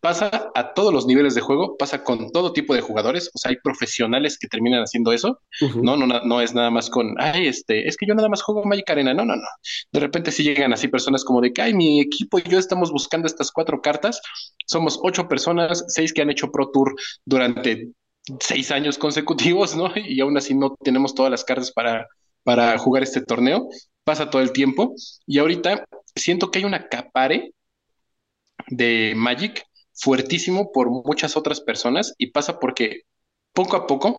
Pasa a todos los niveles de juego, pasa con todo tipo de jugadores, o sea, hay profesionales que terminan haciendo eso, Ujú. no, no, no, no es nada más con, ay, este, es que yo nada más juego Magic Arena, no, no, no. De repente sí llegan así personas como de que, ay, mi equipo y yo estamos buscando estas cuatro cartas, somos ocho personas, seis que han hecho Pro Tour durante seis años consecutivos, ¿no? Y aún así no tenemos todas las cartas para, para jugar este torneo. Pasa todo el tiempo y ahorita siento que hay una capare de Magic fuertísimo por muchas otras personas y pasa porque poco a poco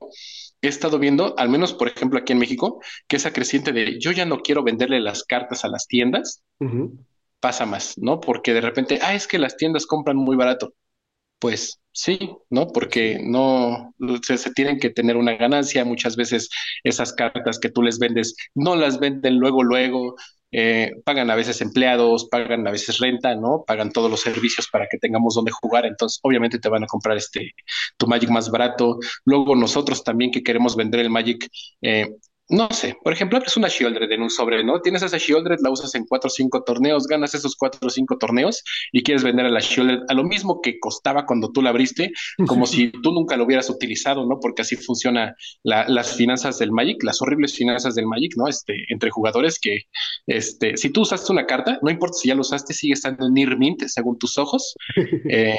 he estado viendo, al menos por ejemplo aquí en México, que esa creciente de yo ya no quiero venderle las cartas a las tiendas, pasa más, ¿no? Porque de repente, ah, es que las tiendas compran muy barato. Pues sí, ¿no? Porque no se, se tienen que tener una ganancia. Muchas veces esas cartas que tú les vendes no las venden luego, luego. Eh, pagan a veces empleados, pagan a veces renta, ¿no? Pagan todos los servicios para que tengamos donde jugar. Entonces, obviamente te van a comprar este tu Magic más barato. Luego nosotros también que queremos vender el Magic, eh, no sé, por ejemplo, abres una Shieldred en un sobre, ¿no? Tienes esa Shieldred, la usas en cuatro o cinco torneos, ganas esos cuatro o cinco torneos y quieres vender a la Shieldred a lo mismo que costaba cuando tú la abriste, como [laughs] si tú nunca lo hubieras utilizado, ¿no? Porque así funciona la, las finanzas del Magic, las horribles finanzas del Magic, ¿no? Este, entre jugadores que, este, si tú usaste una carta, no importa si ya lo usaste, sigue estando en Near Mint según tus ojos, [laughs] eh,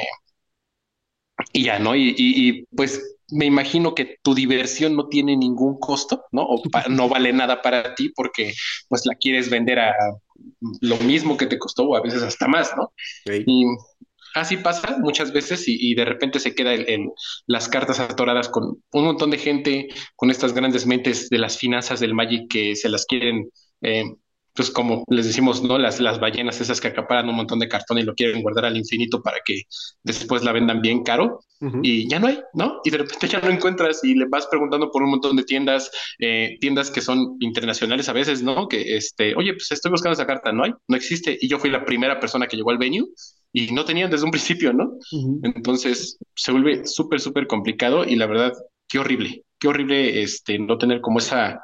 y ya, ¿no? Y, y, y, pues me imagino que tu diversión no tiene ningún costo, ¿no? O [laughs] no vale nada para ti porque pues la quieres vender a lo mismo que te costó o a veces hasta más, ¿no? Y así pasa muchas veces y, y de repente se queda el, el- las cartas atoradas con un montón de gente, con estas grandes mentes de las finanzas del Magic que se las quieren, eh, pues como les decimos, ¿no? Las, las ballenas esas que acaparan un montón de cartón y lo quieren guardar al infinito para que después la vendan bien caro Y ya no hay, ¿no? Y de repente ya no encuentras y le vas preguntando por un montón de tiendas, eh, tiendas que son internacionales a veces, ¿no? Que, este, oye, pues estoy buscando esa carta, no hay, no existe. Y yo fui la primera persona que llegó al venue y no tenían desde un principio, ¿no? Entonces se vuelve súper, súper complicado y la verdad, qué horrible, qué horrible este, no tener como esa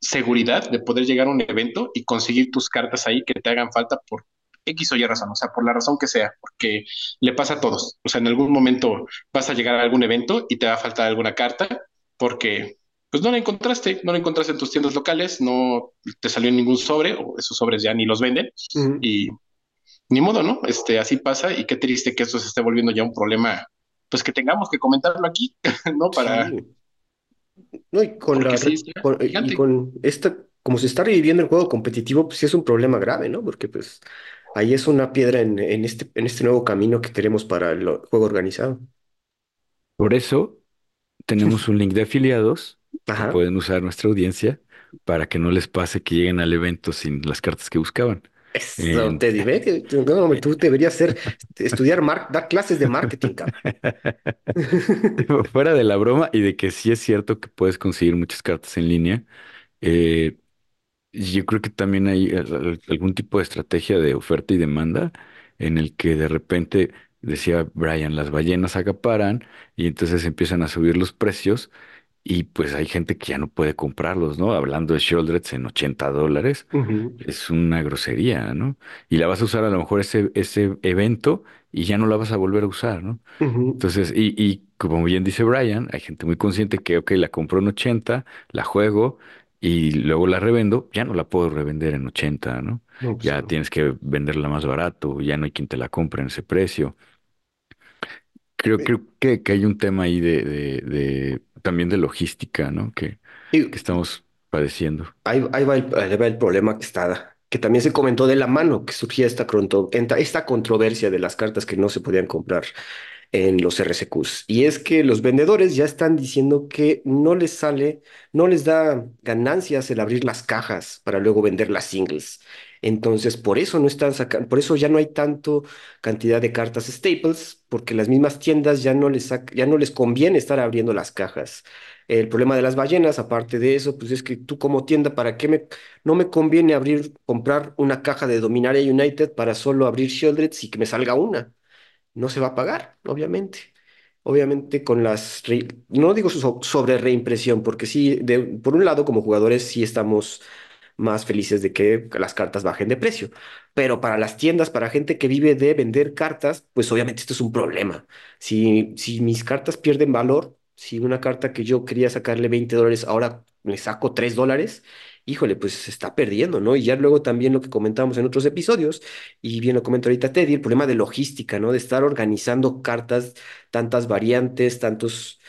seguridad de poder llegar a un evento y conseguir tus cartas ahí que te hagan falta por X o Y razón, o sea, por la razón que sea, porque le pasa a todos. O sea, en algún momento vas a llegar a algún evento y te va a faltar alguna carta porque pues no la encontraste, no la encontraste en tus tiendas locales, no te salió en ningún sobre o esos sobres ya ni los venden y ni modo, ¿no? Este, así pasa y qué triste que esto se esté volviendo ya un problema, pues que tengamos que comentarlo aquí, [laughs] ¿no? Para, Sí. No, y con la sí, con- y con esta, como se está reviviendo el juego competitivo, pues sí es un problema grave, ¿no? Porque pues ahí es una piedra en, en este, en este nuevo camino que queremos para el juego organizado. Por eso tenemos un link de afiliados que pueden usar nuestra audiencia para que no les pase que lleguen al evento sin las cartas que buscaban. Eso En- te diré. no, tú deberías ser, estudiar, mar- dar clases de marketing, cabrón. [laughs] Fuera de la broma y de que sí es cierto que puedes conseguir muchas cartas en línea, eh, yo creo que también hay al- al- algún tipo de estrategia de oferta y demanda en el que de repente, decía Brian, las ballenas acaparan y entonces empiezan a subir los precios y pues hay gente que ya no puede comprarlos, ¿no? Hablando de Shieldreds en 80 dólares, Ujú, es una grosería, ¿no? Y la vas a usar a lo mejor ese, ese evento y ya no la vas a volver a usar, ¿no? ujú, Entonces, y, y como bien dice Brian, hay gente muy consciente que, ok, la compro en 80, la juego y luego la revendo, ya no la puedo revender en 80, ¿no? No, pues Ya no. tienes que venderla más barato, ya no hay quien te la compre en ese precio. Creo, Eh, creo que, que hay un tema ahí de, de, de- también de logística, ¿no? Que, que estamos padeciendo. ahí, ahí va el, ahí va el problema que está, que también se comentó de la mano que surgía esta, cronto- enta- esta controversia de las cartas que no se podían comprar en los RCQs. Y es que los vendedores ya están diciendo que no les sale, no les da ganancias el abrir las cajas para luego vender las singles. Entonces, por eso no están sacando, por eso ya no hay tanto cantidad de cartas staples, porque las mismas tiendas ya no les ya no les conviene estar abriendo las cajas. El problema de las ballenas, aparte de eso, pues es que tú como tienda, ¿para qué me, no me conviene abrir, comprar una caja de Dominaria United para solo abrir Shieldreds y que me salga una? No se va a pagar, obviamente. Obviamente con las, no digo so- sobre reimpresión, porque sí, de, por un lado como jugadores sí estamos más felices de que las cartas bajen de precio, pero para las tiendas, para gente que vive de vender cartas, pues obviamente esto es un problema. Si, si mis cartas pierden valor, si una carta que yo quería sacarle 20 dólares, ahora le saco 3 dólares, híjole, pues se está perdiendo, ¿no? Y ya luego también lo que comentábamos en otros episodios y bien lo comenta ahorita Teddy, el problema de logística, ¿no? De estar organizando cartas, tantas variantes, tantos,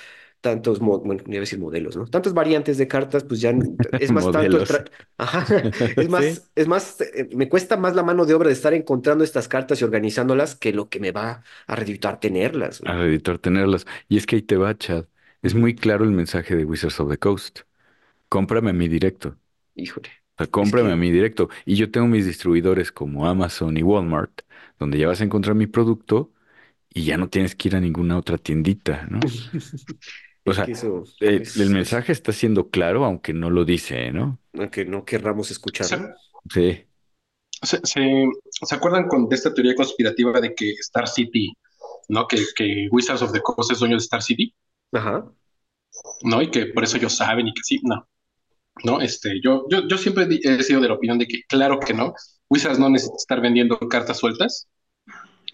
tantos, bueno, iba a decir modelos, ¿no? Tantas variantes de cartas, pues ya [laughs] es más tanto Ajá, [laughs] es Sí, más, es más, eh, me cuesta más la mano de obra de estar encontrando estas cartas y organizándolas que lo que me va a redituar tenerlas, güey. al editor tenerlas. Y es que ahí te va, Chad. Es muy claro el mensaje de Wizards of the Coast. Cómprame a mí directo. Híjole, O sea, es cómprame a que mí directo. Y yo tengo mis distribuidores como Amazon y Walmart, donde ya vas a encontrar mi producto y ya no tienes que ir a ninguna otra tiendita, ¿no? [laughs] O es sea, que eso eh, el es, es mensaje está siendo claro, aunque no lo dice, ¿no? que no querramos ¿Se, escucharlo. Sí, se, se- se acuerdan con, de esta teoría conspirativa de que Star City, ¿no? Que, que Wizards of the Coast es dueño de Star City, Ajá. ¿no? Y que por eso ellos saben y que sí, no, ¿no? Este, yo, yo, yo siempre he sido de la opinión de que claro que no, Wizards no necesita estar vendiendo cartas sueltas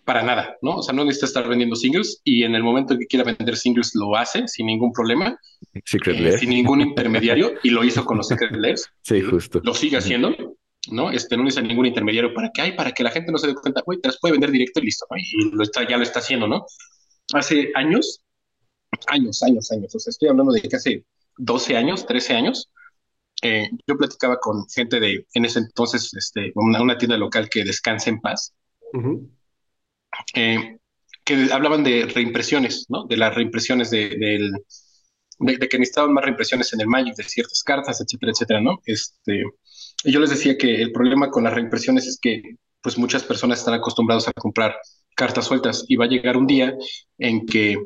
para nada, ¿no? O sea, no necesita estar vendiendo singles y en el momento en que quiera vender singles lo hace sin ningún problema, Secret eh, sin ningún intermediario y lo hizo con los Secret Lairs, Sí, justo. lo sigue haciendo, ¿no? Este, no necesita ningún intermediario para que, hay para que la gente no se dé cuenta, güey, te las puede vender directo y listo, ¿no? Y lo está, ya lo está haciendo, ¿no? Hace años, años, años, años, o sea, estoy hablando de hace 12 años, 13 años, eh, yo platicaba con gente de, en ese entonces, este, una, una tienda local que descanse en paz, Ujú. eh, que hablaban de reimpresiones, ¿no? De las reimpresiones de, del- de, de que necesitaban más reimpresiones en el Magic de ciertas cartas, etcétera, etcétera, ¿no? Este, y yo les decía que el problema con las reimpresiones es que, pues, muchas personas están acostumbrados a comprar cartas sueltas y va a llegar un día en que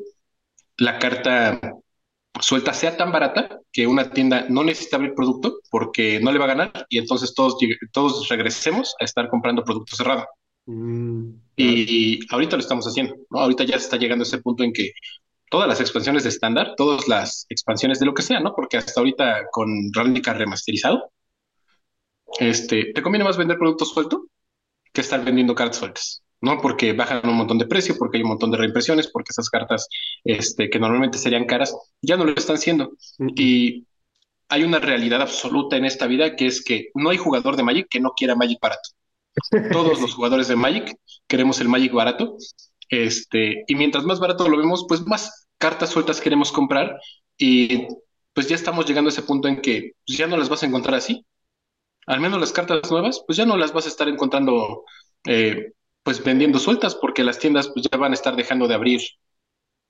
la carta suelta sea tan barata que una tienda no necesita abrir producto porque no le va a ganar y entonces todos, todos regresemos a estar comprando producto cerrado. Mm. Y, ahorita lo estamos haciendo, ¿no? Ahorita ya se está llegando a ese punto en que todas las expansiones de estándar, todas las expansiones de lo que sea, ¿no? Porque hasta ahorita con Ravnica remasterizado, este, te conviene más vender producto suelto que estar vendiendo cartas sueltas, ¿no? Porque bajan un montón de precio, porque hay un montón de reimpresiones, porque esas cartas, este, que normalmente serían caras, ya no lo están siendo. Y hay una realidad absoluta en esta vida que es que no hay jugador de Magic que no quiera Magic barato. [laughs] Todos los jugadores de Magic queremos el Magic barato. Este, y mientras más barato lo vemos, pues más cartas sueltas queremos comprar. Y pues ya estamos llegando a ese punto en que ya no las vas a encontrar así. Al menos las cartas nuevas, pues ya no las vas a estar encontrando, eh, pues vendiendo sueltas, porque las tiendas pues ya van a estar dejando de abrir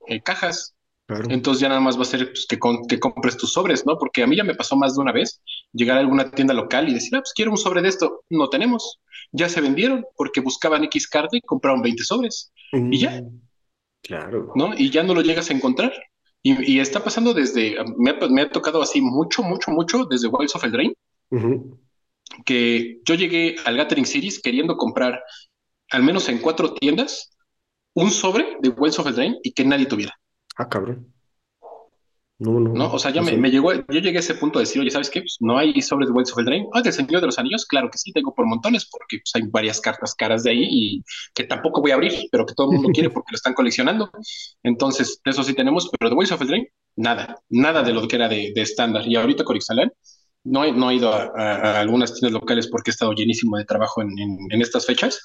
eh, cajas. Claro. Entonces ya nada más va a ser pues, que, con- que compres tus sobres, ¿no? Porque a mí ya me pasó más de una vez llegar a alguna tienda local y decir, ah, pues quiero un sobre de esto. No tenemos. Ya se vendieron porque buscaban X carta y compraron 20 sobres, y ya. Mm, Claro. ¿no? Y ya no lo llegas a encontrar. Y, y está pasando desde, me ha, me ha tocado así mucho, mucho, mucho desde Wilds of Eldraine, Ujú. que yo llegué al Gathering Series queriendo comprar, al menos en cuatro tiendas, un sobre de Wilds of Eldraine y que nadie tuviera. Ah, cabrón. No, no, ¿no? O sea, ya no me, llegó, yo llegué a ese punto de decir, oye, ¿sabes qué? Pues no hay sobres de Wilds of Eldraine. Ah, del Señor de los Anillos, claro que sí, tengo por montones, porque pues, hay varias cartas caras de ahí y que tampoco voy a abrir, pero que todo el mundo [laughs] quiere porque lo están coleccionando. Entonces, eso sí tenemos, pero de Wilds of Eldraine, nada, nada de lo que era de de estándar. Y ahorita con Ixalan, No he, no he ido a, a- a algunas tiendas locales porque he estado llenísimo de trabajo en, en- en estas fechas,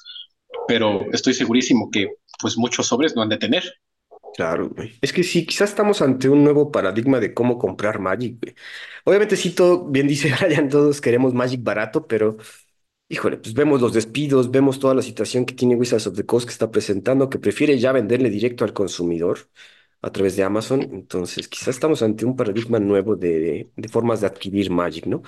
pero estoy segurísimo que pues muchos sobres no han de tener. Claro, güey. Es que sí, quizás estamos ante un nuevo paradigma de cómo comprar Magic. Obviamente sí, todo, bien dice [laughs] Brian, todos queremos Magic barato, pero híjole, pues vemos los despidos, vemos toda la situación que tiene Wizards of the Coast que está presentando, que prefiere ya venderle directo al consumidor a través de Amazon. Entonces, quizás estamos ante un paradigma nuevo de, de formas de adquirir Magic, ¿no?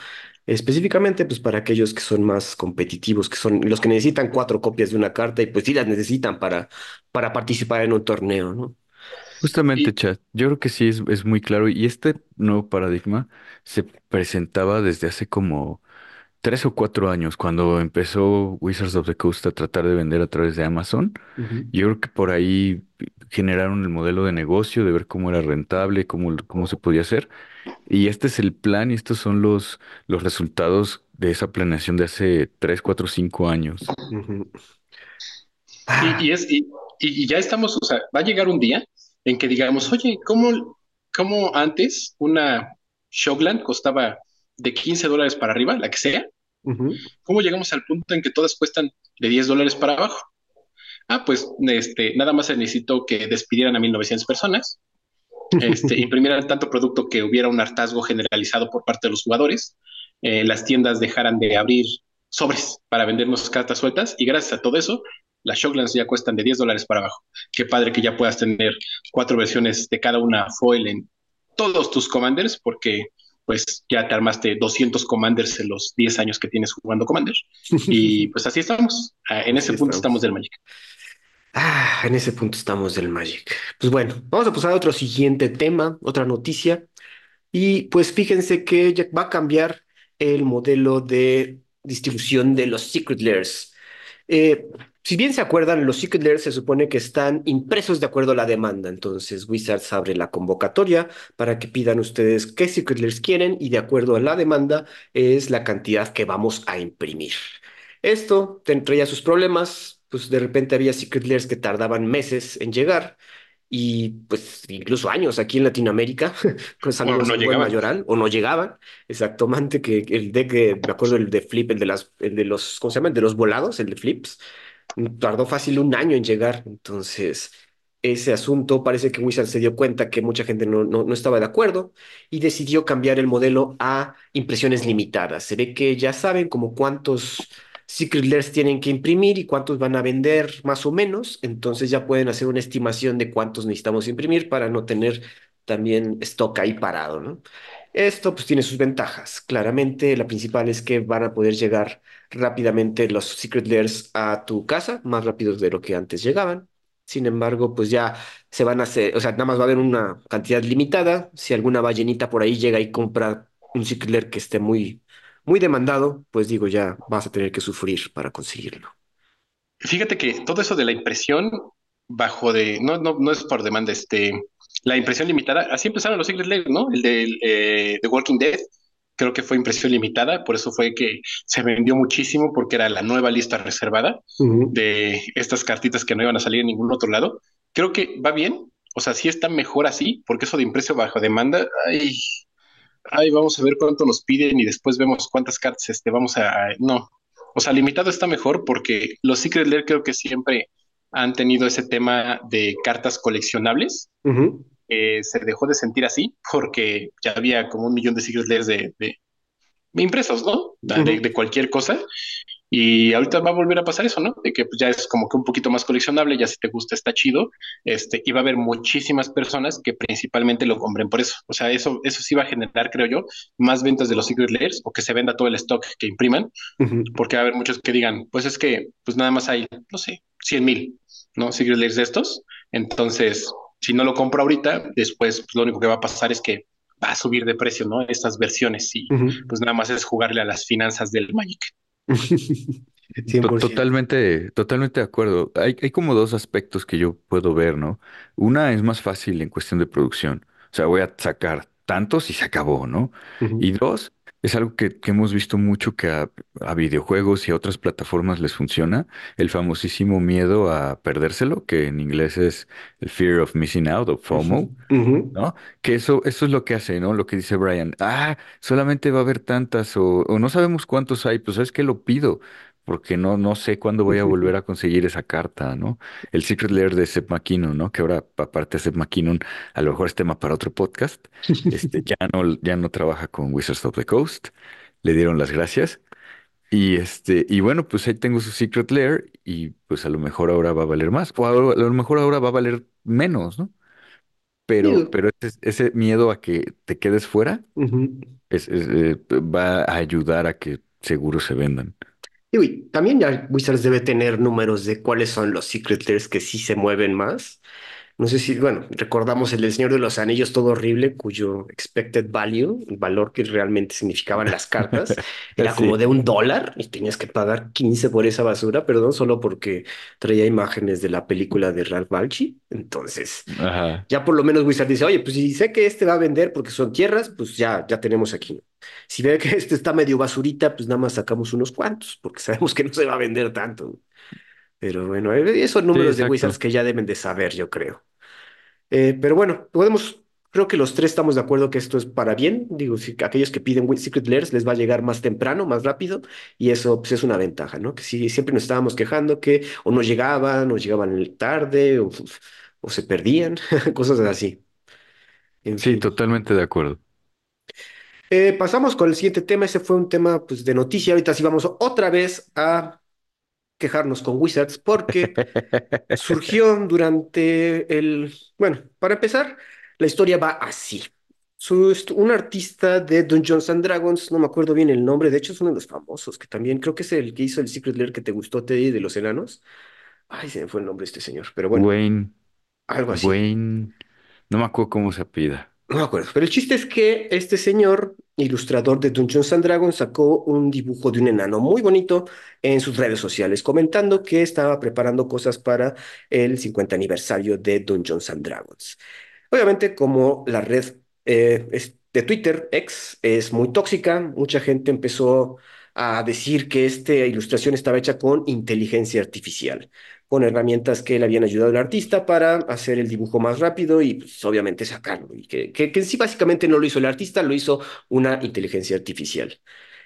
Específicamente, pues para aquellos que son más competitivos, que son los que necesitan cuatro copias de una carta y pues sí las necesitan para, para participar en un torneo, ¿no? Justamente, Y, chat. Yo creo que sí es, es muy claro. Y este nuevo paradigma se presentaba desde hace como tres o cuatro años, cuando empezó Wizards of the Coast a tratar de vender a través de Amazon. Ujú, Yo creo que por ahí generaron el modelo de negocio, de ver cómo era rentable, cómo, cómo se podía hacer. Y este es el plan y estos son los, los resultados de esa planeación de hace tres, cuatro, cinco años. ujú. y, Ah, y es, y, y ya estamos, o sea, va a llegar un día en que digamos, oye, ¿cómo, cómo antes una Shockland costaba de 15 dólares para arriba, la que sea? ¿Cómo llegamos al punto en que todas cuestan de 10 dólares para abajo? Ah, pues este, nada más se necesitó que despidieran a 1900 personas, este, [laughs] imprimieran tanto producto que hubiera un hartazgo generalizado por parte de los jugadores, eh, las tiendas dejaran de abrir sobres para vendernos cartas sueltas y gracias a todo eso, las Shocklands ya cuestan de 10 dólares para abajo. Qué padre que ya puedas tener cuatro versiones de cada una foil en todos tus commanders porque pues ya te armaste 200 commanders en los 10 años que tienes jugando commander. [laughs] Y pues así estamos. Ah, En Así ese punto estamos estamos. del Magic. Ah, en ese punto estamos del Magic. Pues bueno, vamos a pasar a otro siguiente tema, otra noticia. Y pues fíjense que ya va a cambiar el modelo de distribución de los Secret Layers. Eh, si bien se acuerdan, los Secret Layers se supone que están impresos de acuerdo a la demanda. Entonces, Wizards abre la convocatoria para que pidan ustedes qué Secret Layers quieren y de acuerdo a la demanda es la cantidad que vamos a imprimir. Esto te traía sus problemas, pues de repente había Secret Layers que tardaban meses en llegar y pues incluso años aquí en Latinoamérica, [laughs] con no llegaban. Mayoral, o no llegaban, exactamente, que el deck, de- me acuerdo el de Flip, el de las, el de los, ¿cómo se llama? El de los volados, el de Flips, tardó fácil un año en llegar, entonces ese asunto parece que Wizard se dio cuenta que mucha gente no, no, no estaba de acuerdo y decidió cambiar el modelo a impresiones limitadas. Se ve que ya saben como cuántos Secret Layers tienen que imprimir y cuántos van a vender más o menos, entonces ya pueden hacer una estimación de cuántos necesitamos imprimir para no tener también stock ahí parado, ¿no? Esto pues tiene sus ventajas. Claramente la principal es que van a poder llegar rápidamente los Secret Layers a tu casa, más rápidos de lo que antes llegaban. Sin embargo, pues ya se van a hacer, o sea, nada más va a haber una cantidad limitada. Si alguna ballenita por ahí llega y compra un Secret Lair que esté muy, muy demandado, pues digo, ya vas a tener que sufrir para conseguirlo. Fíjate que todo eso de la impresión bajo de, no, no, no es por demanda, este, la impresión limitada, así empezaron los Secret Lair, ¿no? El de eh, The Walking Dead, creo que fue impresión limitada, por eso fue que se vendió muchísimo porque era la nueva lista reservada de estas cartitas que no iban a salir en ningún otro lado. Creo que va bien, o sea, sí está mejor así, porque eso de impreso bajo demanda, ay, ay, vamos a ver cuánto nos piden y después vemos cuántas cartas este, vamos a, no. O sea, limitado está mejor porque los Secret Lair creo que siempre han tenido ese tema de cartas coleccionables. ujú, Eh, se dejó de sentir así porque ya había como un millón de Secret Lairs de, de impresos, ¿no? De, cualquier cosa. Y ahorita va a volver a pasar eso, ¿no? De que pues, ya es como que un poquito más coleccionable, ya si te gusta está chido, este, y va a haber muchísimas personas que principalmente lo compren por eso. O sea, eso, eso sí va a generar, creo yo, más ventas de los Secret Layers o que se venda todo el stock que impriman, porque va a haber muchos que digan, pues es que pues nada más hay, no sé, 100 mil, ¿no? Secret Layers de estos. Entonces, si no lo compro ahorita, después pues, lo único que va a pasar es que va a subir de precio, ¿no? Estas versiones y pues nada más es jugarle a las finanzas del Magic. [laughs] To- 100%. Totalmente, totalmente de acuerdo. Hay, hay como dos aspectos que yo puedo ver, ¿no? Una es más fácil en cuestión de producción. O sea, voy a sacar tantos y se acabó, ¿no? Y dos, Es algo que, que hemos visto mucho que a, a videojuegos y a otras plataformas les funciona, el famosísimo miedo a perdérselo, que en inglés es el fear of missing out o FOMO. ujú. ¿no? Que eso, eso es lo que hace, ¿no? Lo que dice Brian. Ah, solamente va a haber tantas o, o no sabemos cuántos hay, pues ¿sabes qué? Lo pido, porque no, no sé cuándo voy a volver a conseguir esa carta, ¿no? El Secret Lair de Seth MacKinnon, ¿no? Que ahora, aparte de Seth MacKinnon, a lo mejor es tema para otro podcast. Este, [laughs] ya no, ya no trabaja con Wizards of the Coast. Le dieron las gracias. Y este, y bueno, pues ahí tengo su Secret Lair y pues a lo mejor ahora va a valer más, o a, a lo mejor ahora va a valer menos, ¿no? pero, pero ese, ese miedo a que te quedes fuera ujú. es, es, eh, va a ayudar a que seguros se vendan. Y también ya Wizards debe tener números de cuáles son los Secret Lairs que sí se mueven más. No sé si, bueno, recordamos el del Señor de los Anillos todo horrible, cuyo expected value, el valor que realmente significaban las cartas, [laughs] era como de un dólar y tenías que pagar 15 por esa basura, perdón, solo porque traía imágenes de la película de Ralph Bakshi. Entonces, ajá. ya por lo menos Wizard dice, oye, pues si sé que este va a vender porque son tierras, pues ya, ya tenemos aquí. Si ve que este está medio basurita, pues nada más sacamos unos cuantos, porque sabemos que no se va a vender tanto. Pero bueno, eh, esos Sí, números de Wizards que ya deben de saber, yo creo. Eh, pero bueno, podemos, creo que los tres estamos de acuerdo que esto es para bien. Digo, si aquellos que piden Secret Lairs les va a llegar más temprano, más rápido, y eso pues, es una ventaja, ¿no? Que sí, siempre nos estábamos quejando que o no llegaban, o llegaban tarde, o, o se perdían, [laughs] cosas así. En Sí, fin. totalmente de acuerdo. Eh, pasamos con el siguiente tema. Ese fue un tema pues, de noticia. Ahorita sí vamos otra vez a quejarnos con Wizards porque [laughs] surgió durante el... Bueno, para empezar, la historia va así. Un artista de Dungeons and Dragons, no me acuerdo bien el nombre, de hecho es uno de los famosos, que también creo que es el que hizo el Secret Lair que te gustó, Teddy, de los enanos. Ay, se me fue el nombre de este señor, pero bueno, Wayne, algo así. Wayne, no me acuerdo cómo se apellida. No me acuerdo, pero el chiste es que este señor, ilustrador de Dungeons and Dragons, sacó un dibujo de un enano muy bonito en sus redes sociales, comentando que estaba preparando cosas para el 50 aniversario de Dungeons and Dragons. Obviamente, como la red eh, de Twitter, X, es muy tóxica, mucha gente empezó a decir que esta ilustración estaba hecha con inteligencia artificial, con herramientas que le habían ayudado al artista para hacer el dibujo más rápido y pues, obviamente sacarlo. Y que, que, sí básicamente no lo hizo el artista, lo hizo una inteligencia artificial.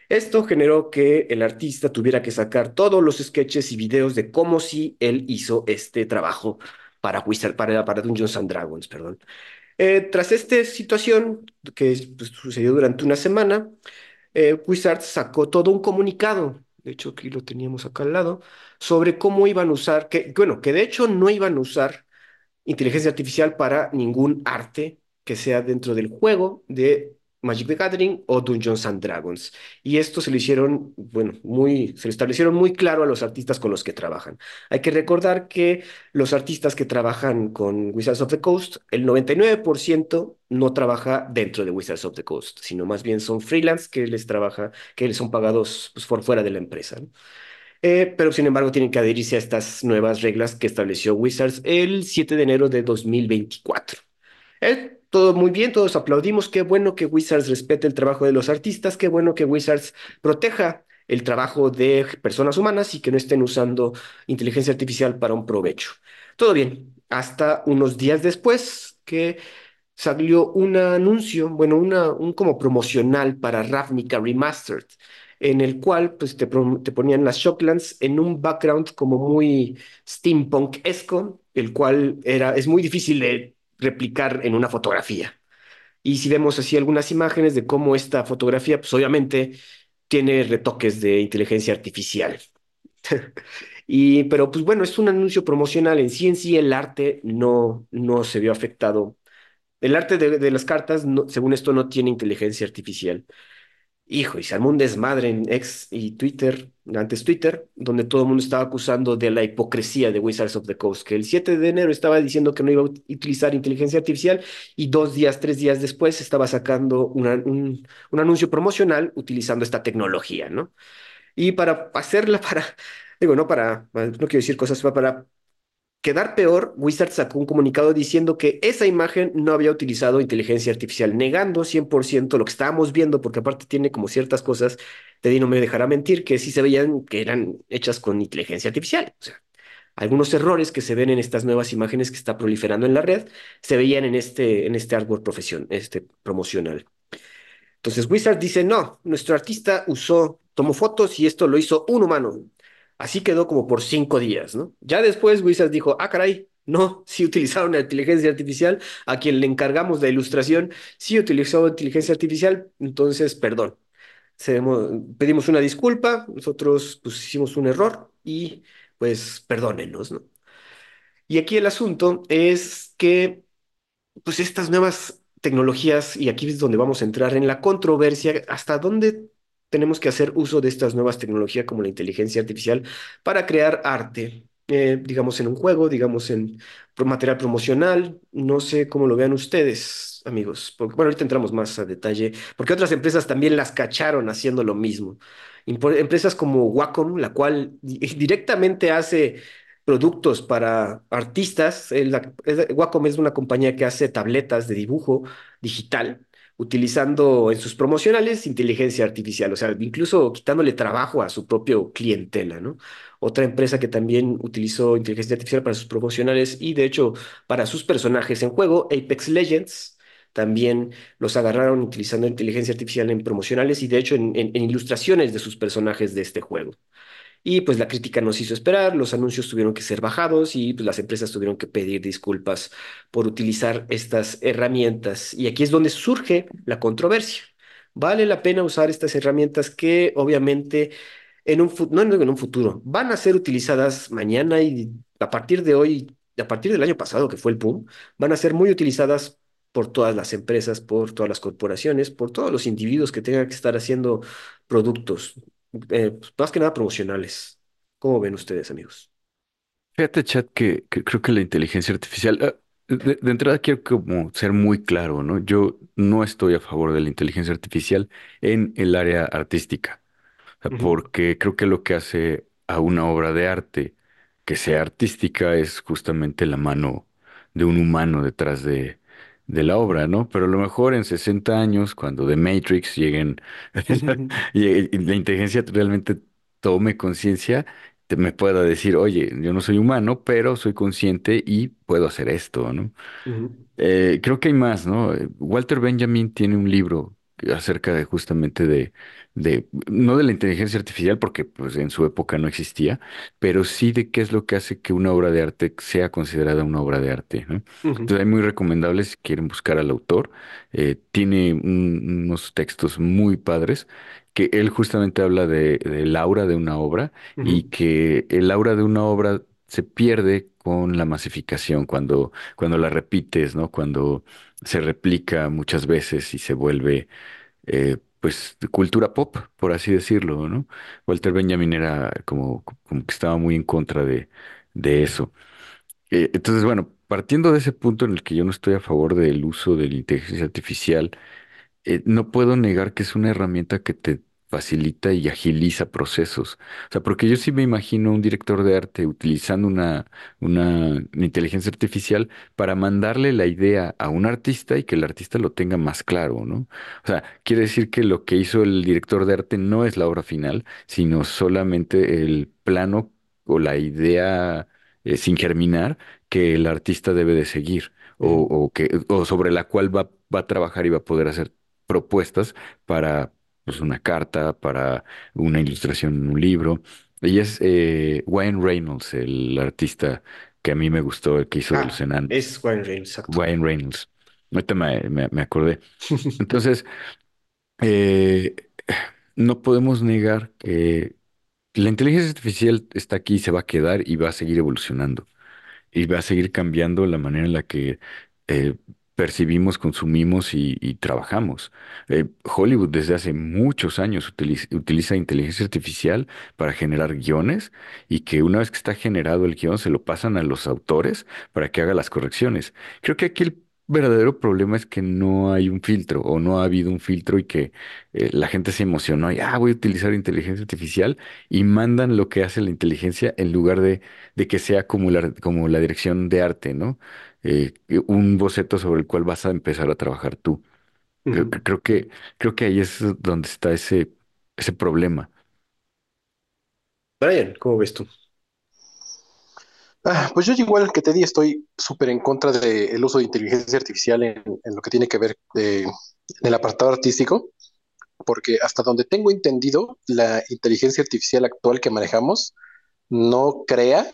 Esto generó que el artista tuviera que sacar todos los sketches y videos de cómo si él hizo este trabajo para Wizard, para, para Dungeons and Dragons, perdón. Eh, tras esta situación que pues, sucedió durante una semana, eh, Wizards sacó todo un comunicado, de hecho aquí lo teníamos acá al lado, sobre cómo iban a usar, que bueno, que de hecho no iban a usar inteligencia artificial para ningún arte que sea dentro del juego de Magic the Gathering o Dungeons and Dragons. Y esto se lo hicieron, bueno, muy, se lo establecieron muy claro a los artistas con los que trabajan. Hay que recordar que los artistas que trabajan con Wizards of the Coast, el 99% no trabaja dentro de Wizards of the Coast, sino más bien son freelance que les trabaja, que les son pagados pues, por fuera de la empresa. Eh, pero sin embargo tienen que adherirse a estas nuevas reglas que estableció Wizards el 7 de enero de 2024. Eh, todo muy bien, todos aplaudimos. Qué bueno que Wizards respete el trabajo de los artistas, qué bueno que Wizards proteja el trabajo de personas humanas y que no estén usando inteligencia artificial para un provecho. Todo bien, hasta unos días después que salió un anuncio, bueno, una, un como promocional para Ravnica Remastered, en el cual pues te, te ponían las Shocklands en un background como muy steampunk-esco, el cual era, es muy difícil de replicar en una fotografía. Y si vemos así algunas imágenes de cómo esta fotografía, pues obviamente tiene retoques de inteligencia artificial. [laughs] Y, pero pues bueno, es un anuncio promocional. En sí en sí el arte no, no se vio afectado el arte de, de las cartas, según esto, no tiene inteligencia artificial. Hijo, y se armó un desmadre en X y Twitter, antes Twitter, donde todo el mundo estaba acusando de la hipocresía de Wizards of the Coast, que el 7 de enero estaba diciendo que no iba a ut- utilizar inteligencia artificial y dos días, tres días después estaba sacando una- un, un anuncio promocional utilizando esta tecnología, ¿no? Y para hacerla, [laughs] para, digo, no para, no quiero decir cosas, para quedar peor, Wizard sacó un comunicado diciendo que esa imagen no había utilizado inteligencia artificial, negando 100% lo que estábamos viendo, porque aparte tiene como ciertas cosas, Teddy no me dejará mentir, que sí se veían que eran hechas con inteligencia artificial. O sea, algunos errores que se ven en estas nuevas imágenes que está proliferando en la red se veían en este, en este artwork profesión, este promocional. Entonces Wizard dice, no, nuestro artista usó, tomó fotos y esto lo hizo un humano. Así quedó como por cinco días, ¿no? Ya después Wizard dijo, ah, caray, no, [laughs] sí utilizaron la inteligencia artificial, a quien le encargamos la ilustración, sí utilizó inteligencia artificial, entonces, perdón. pedimos una disculpa, nosotros pues hicimos un error y pues perdónenos, ¿no? Y aquí el asunto es que pues estas nuevas tecnologías, y aquí es donde vamos a entrar en la controversia, hasta dónde tenemos que hacer uso de estas nuevas tecnologías como la inteligencia artificial para crear arte, eh, digamos en un juego, digamos en material promocional, no sé cómo lo vean ustedes, amigos, porque bueno, ahorita entramos más a detalle, porque otras empresas también las cacharon haciendo lo mismo. Empresas como Wacom, la cual [laughs] directamente hace productos para artistas. Wacom es una compañía que hace tabletas de dibujo digital, utilizando en sus promocionales inteligencia artificial, o sea, incluso quitándole trabajo a su propio clientela, ¿no? Otra empresa que también utilizó inteligencia artificial para sus promocionales y de hecho para sus personajes en juego, Apex Legends, también los agarraron utilizando inteligencia artificial en promocionales y de hecho en, en ilustraciones de sus personajes de este juego. Y pues la crítica nos hizo esperar, los anuncios tuvieron que ser bajados y pues las empresas tuvieron que pedir disculpas por utilizar estas herramientas. Y aquí es donde surge la controversia. ¿Vale la pena usar estas herramientas que obviamente en un, no en un futuro, van a ser utilizadas mañana y a partir de hoy, a partir del año pasado que fue el PUM, van a ser muy utilizadas por todas las empresas, por todas las corporaciones, por todos los individuos que tengan que estar haciendo productos eh, pues, más que nada promocionales. ¿Cómo ven ustedes, amigos? Fíjate, chat, que, que creo que la inteligencia artificial, ah, de, de entrada quiero como ser muy claro, ¿no? Yo no estoy a favor de la inteligencia artificial en el área artística, o sea, Ujú, porque creo que lo que hace a una obra de arte que sea artística es justamente la mano de un humano detrás de, de la obra, ¿no? Pero a lo mejor en 60 años, cuando The Matrix lleguen [laughs] [laughs] y, la inteligencia realmente tome conciencia, te- me pueda decir, oye, yo no soy humano, pero soy consciente y puedo hacer esto, ¿no? ujú, Eh, creo que hay más, ¿no? Eh, Walter Benjamin tiene un libro acerca de justamente de, de, no de la inteligencia artificial, porque pues en su época no existía, pero sí de qué es lo que hace que una obra de arte sea considerada una obra de arte, ¿no? ujú, Entonces, hay muy recomendable si quieren buscar al autor. Eh, tiene un- unos textos muy padres que él justamente habla de, del aura de una obra y que el aura de una obra se pierde con la masificación, cuando cuando la repites, ¿no? Cuando se replica muchas veces y se vuelve, eh, pues, cultura pop, por así decirlo, ¿no? Walter Benjamin era como, como que estaba muy en contra de, de eso. Eh, entonces, bueno, partiendo de ese punto en el que yo no estoy a favor del uso de la inteligencia artificial, eh, no puedo negar que es una herramienta que te facilita y agiliza procesos. O sea, porque yo sí me imagino un director de arte utilizando una, una inteligencia artificial para mandarle la idea a un artista y que el artista lo tenga más claro, ¿no? O sea, quiere decir que lo que hizo el director de arte no es la obra final, sino solamente el plano o la idea eh, sin germinar que el artista debe de seguir. O, o que, o sobre la cual va, va a trabajar y va a poder hacer propuestas para pues, una carta, para una ilustración en un libro. Y es eh, Wayne Reynolds, el artista que a mí me gustó, el que hizo Ah, es Ryan Reynolds, exacto. Wayne Reynolds. Ahorita me, me- me acordé. [laughs] Entonces, eh, no podemos negar que la inteligencia artificial está aquí, se va a quedar y va a seguir evolucionando y va a seguir cambiando la manera en la que eh, percibimos, consumimos y, trabajamos. Eh, Hollywood desde hace muchos años utiliza, inteligencia artificial para generar guiones y que una vez que está generado el guion se lo pasan a los autores para que haga las correcciones. Creo que aquí el verdadero problema es que no hay un filtro o no ha habido un filtro y que eh, la gente se emocionó y, ah, voy a utilizar inteligencia artificial y mandan lo que hace la inteligencia en lugar de, de que sea como la dirección de arte, ¿no? Eh, un boceto sobre el cual vas a empezar a trabajar tú. Creo, Ujú. creo que, creo que ahí es donde está ese, ese problema. Brian, ¿cómo ves tú? Ah, pues yo igual que te di, estoy súper en contra del uso de inteligencia artificial en, en lo que tiene que ver eh, en el apartado artístico, porque hasta donde tengo entendido, la inteligencia artificial actual que manejamos no crea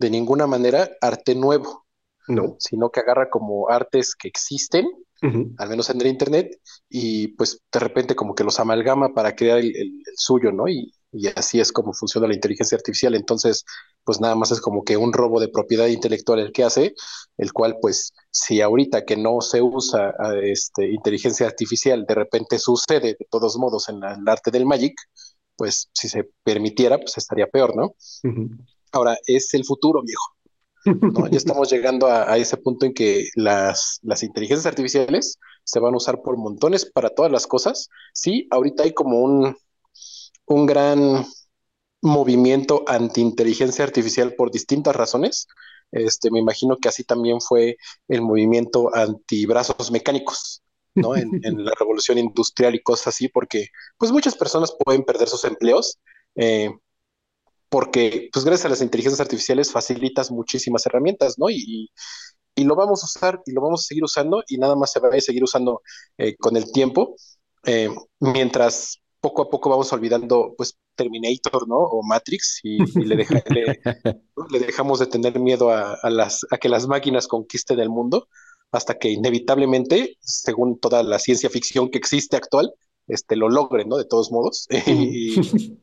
de ninguna manera arte nuevo, No. sino que agarra como artes que existen, al menos en el internet, y pues de repente como que los amalgama para crear el, el- el suyo, ¿no? Y, y así es como funciona la inteligencia artificial. Entonces, pues nada más es como que un robo de propiedad intelectual el que hace, el cual pues si ahorita que no se usa este, inteligencia artificial, de repente sucede de todos modos en la- el arte del Magic, pues si se permitiera, pues estaría peor, ¿no? Ahora, es el futuro, viejo. ¿No? Ya [laughs] estamos llegando a, a ese punto en que las, las inteligencias artificiales se van a usar por montones para todas las cosas. Sí, ahorita hay como un, un gran movimiento anti-inteligencia artificial por distintas razones. Este, me imagino que así también fue el movimiento anti-brazos mecánicos, ¿no? En, [laughs] en, la revolución industrial y cosas así, porque pues muchas personas pueden perder sus empleos. Eh, porque pues gracias a las inteligencias artificiales facilitas muchísimas herramientas, ¿no? Y, y, lo vamos a usar y lo vamos a seguir usando y nada más se va a seguir usando eh, con el tiempo, eh, mientras poco a poco vamos olvidando pues Terminator, ¿no? O Matrix y, y le, deja, le, [laughs] le, dejamos de tener miedo a, a, las, a que las máquinas conquisten el mundo hasta que inevitablemente, según toda la ciencia ficción que existe actual, este, lo logren, ¿no? De todos modos. [laughs] y,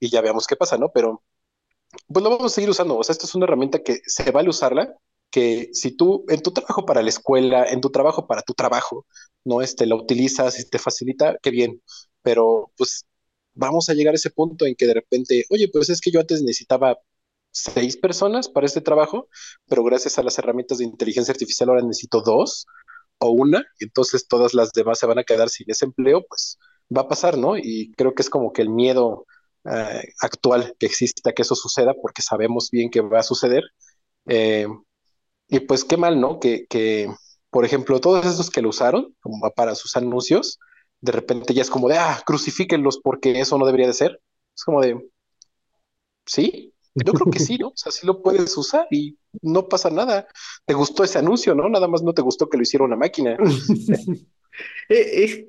y ya veamos qué pasa, ¿no? Pero pues lo vamos a seguir usando. O sea, esto es una herramienta que se vale usarla, que si tú en tu trabajo para la escuela, en tu trabajo para tu trabajo, no este, la utilizas y te facilita, qué bien. Pero pues vamos a llegar a ese punto en que de repente, oye, pues es que yo antes necesitaba seis personas para este trabajo, pero gracias a las herramientas de inteligencia artificial ahora necesito dos o una, y entonces todas las demás se van a quedar sin ese empleo, pues va a pasar, ¿no? Y creo que es como que el miedo uh, actual que exista que eso suceda, porque sabemos bien que va a suceder. Eh, y pues qué mal, ¿no? Que, que, por ejemplo, todos esos que lo usaron como para sus anuncios, de repente ya es como de, ah, crucifíquenlos porque eso no debería de ser. Es como de, sí, yo creo que sí, ¿no? O sea, sí lo puedes usar y no pasa nada. Te gustó ese anuncio, ¿no? Nada más no te gustó que lo hiciera una máquina. [laughs] es,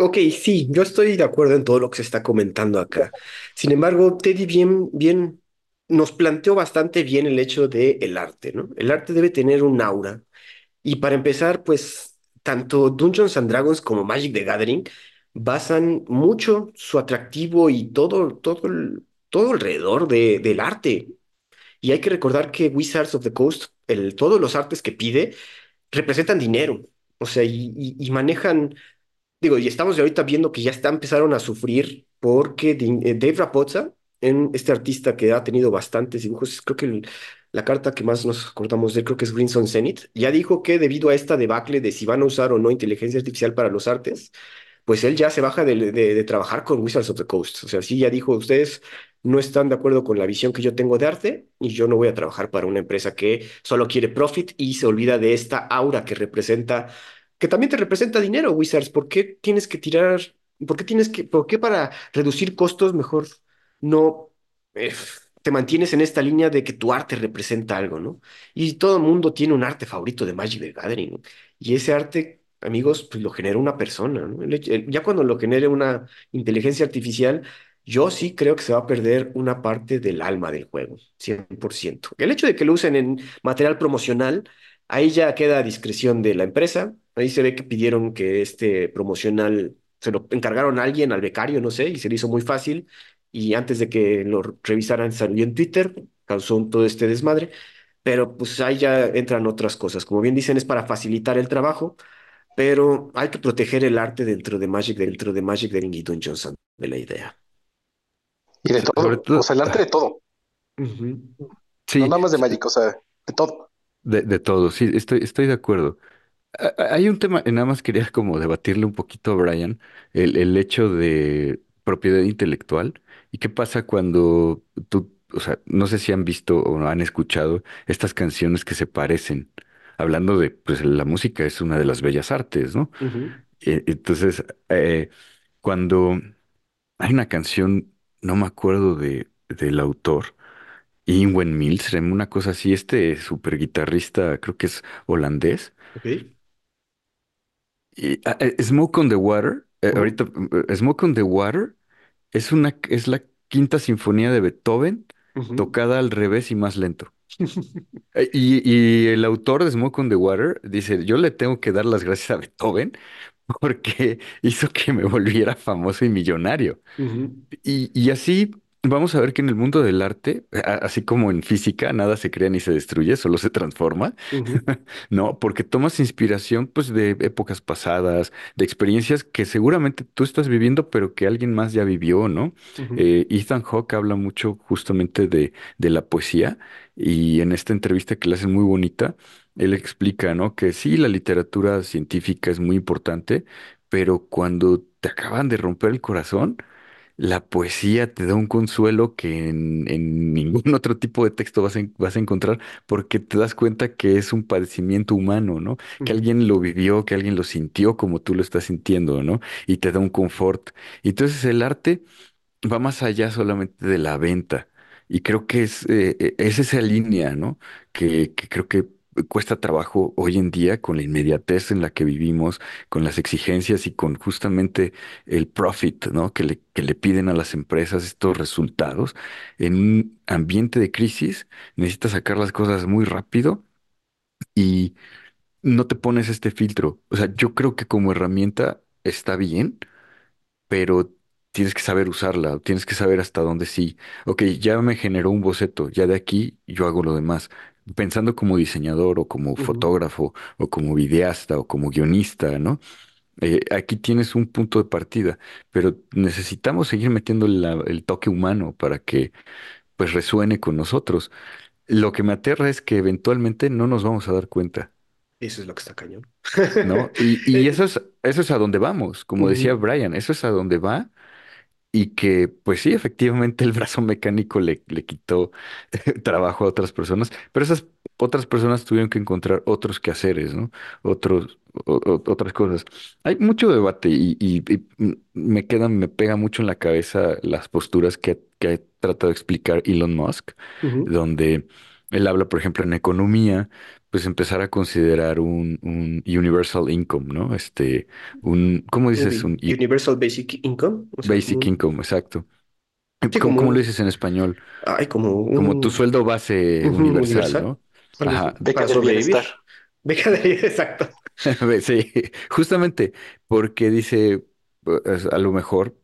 ok, sí, yo estoy de acuerdo en todo lo que se está comentando acá. Sin embargo, Teddy bien, bien nos planteó bastante bien el hecho de el arte, ¿no? El arte debe tener un aura. Y para empezar, pues, tanto Dungeons and Dragons como Magic the Gathering basan mucho su atractivo y todo, todo, todo alrededor de, del arte. Y hay que recordar que Wizards of the Coast, el, todos los artes que pide, representan dinero. O sea, y manejan Digo, y estamos ahorita viendo que ya está, empezaron a sufrir porque eh, Dave Rapozza, en este artista que ha tenido bastantes dibujos, creo que el- la carta que más nos acordamos de creo que es Crimson Zenith, ya dijo que debido a esta debacle de si van a usar o no inteligencia artificial para los artes, pues él ya se baja de, de- de trabajar con Wizards of the Coast. O sea, sí, ya dijo, ustedes no están de acuerdo con la visión que yo tengo de arte y yo no voy a trabajar para una empresa que solo quiere profit y se olvida de esta aura que representa que también te representa dinero, Wizards. ¿Por qué tienes que tirar, por qué tienes que, por qué para reducir costos mejor no eh, te mantienes en esta línea de que tu arte representa algo, ¿no? Y todo el mundo tiene un arte favorito de Magic the Gathering. Y ese arte, amigos, pues lo genera una persona, ¿no? Ya cuando lo genere una inteligencia artificial, yo sí creo que se va a perder una parte del alma del juego, 100%. El hecho de que lo usen en material promocional Ahí ya queda a discreción de la empresa. Ahí se ve que pidieron que este promocional se lo encargaron a alguien, al becario, no sé, y se le hizo muy fácil. Y antes de que lo revisaran, salió en Twitter, causó un- todo este desmadre. Pero pues ahí ya entran otras cosas. Como bien dicen, es para facilitar el trabajo, pero hay que proteger el arte dentro de Magic, dentro de Magic de y Dungeons de la idea. Y de todo, o sea, el arte de todo, Ujú. no sí, nada más de Magic, o sea, de todo. de, de todo, sí, estoy, estoy de acuerdo. A- a- Hay un tema, nada más quería como debatirle un poquito a Brian, el, el hecho de propiedad intelectual y qué pasa cuando tú, o sea, no sé si han visto o han escuchado estas canciones que se parecen, hablando de, pues la música es una de las bellas artes, ¿no? Ujú, E- Entonces, eh, cuando hay una canción, no me acuerdo de, del autor, Ingwen Milsem, una cosa así, este super guitarrista, creo que es holandés Ok. Y, ah, eh, Smoke on the Water, eh, ahorita, eh, Smoke on the Water es una, es la quinta sinfonía de Beethoven ujú, tocada al revés y más lento. [laughs] Eh, Y, y el autor de Smoke on the Water dice, yo le tengo que dar las gracias a Beethoven [laughs] porque hizo que me volviera famoso y millonario. ujú, Y, y así vamos a ver que en el mundo del arte, a- así como en física, nada se crea ni se destruye, solo se transforma. ujú, [laughs] No, porque tomas inspiración pues de épocas pasadas, de experiencias que seguramente tú estás viviendo, pero que alguien más ya vivió, ¿no? ujú, Eh, Ethan Hawke habla mucho justamente de, de la poesía y en esta entrevista que le hacen muy bonita, él explica, ¿no? Que sí, la literatura científica es muy importante, pero cuando te acaban de romper el corazón, la poesía te da un consuelo que en, en [laughs] ningún otro tipo de texto vas a, en- vas a encontrar porque te das cuenta que es un padecimiento humano, ¿no? Que ujú, alguien lo vivió, que alguien lo sintió como tú lo estás sintiendo, ¿no? Y te da un confort. Entonces el arte va más allá solamente de la venta. Y creo que es, eh, eh, es esa línea, ¿no? Que, que creo que cuesta trabajo hoy en día con la inmediatez en la que vivimos, con las exigencias y con justamente el profit, ¿no? Que le, que le piden a las empresas estos resultados. En un ambiente de crisis, necesitas sacar las cosas muy rápido y no te pones este filtro. O sea, yo creo que como herramienta está bien pero tienes que saber usarla, tienes que saber hasta dónde sí. Ok, ya me generó un boceto, ya de aquí yo hago lo demás. Pensando como diseñador o como fotógrafo o como videasta o como guionista, ¿no? Eh, aquí tienes un punto de partida, pero necesitamos seguir metiendo la- el toque humano para que pues resuene con nosotros. Lo que me aterra es que eventualmente no nos vamos a dar cuenta, Eso es lo que está cañón. ¿no? [laughs] Y, y Eh, eso es, eso es a donde vamos, como decía Brian, eso es a donde va Y que, pues sí, efectivamente el brazo mecánico le, le quitó [laughs] trabajo a otras personas, pero esas otras personas tuvieron que encontrar otros quehaceres, ¿no? Otros, o- o- otras cosas. Hay mucho debate y, y- y me queda, me pega mucho en la cabeza las posturas que, ha- que ha tratado de explicar Elon Musk, ujú. donde él habla, por ejemplo, en economía, pues empezar a considerar un, un universal income, ¿no? Este, un, ¿cómo dices? Un Universal Basic Income, o sea, como Basic un, income, exacto. sí, ¿Cómo, como cómo lo dices en español? ay, como Como tu sueldo base universal, universal, ¿no? Ajá. Beca para del bienestar. [laughs] Deja de exacto. [laughs] Sí, [laughs] justamente porque dice, pues, a lo mejor,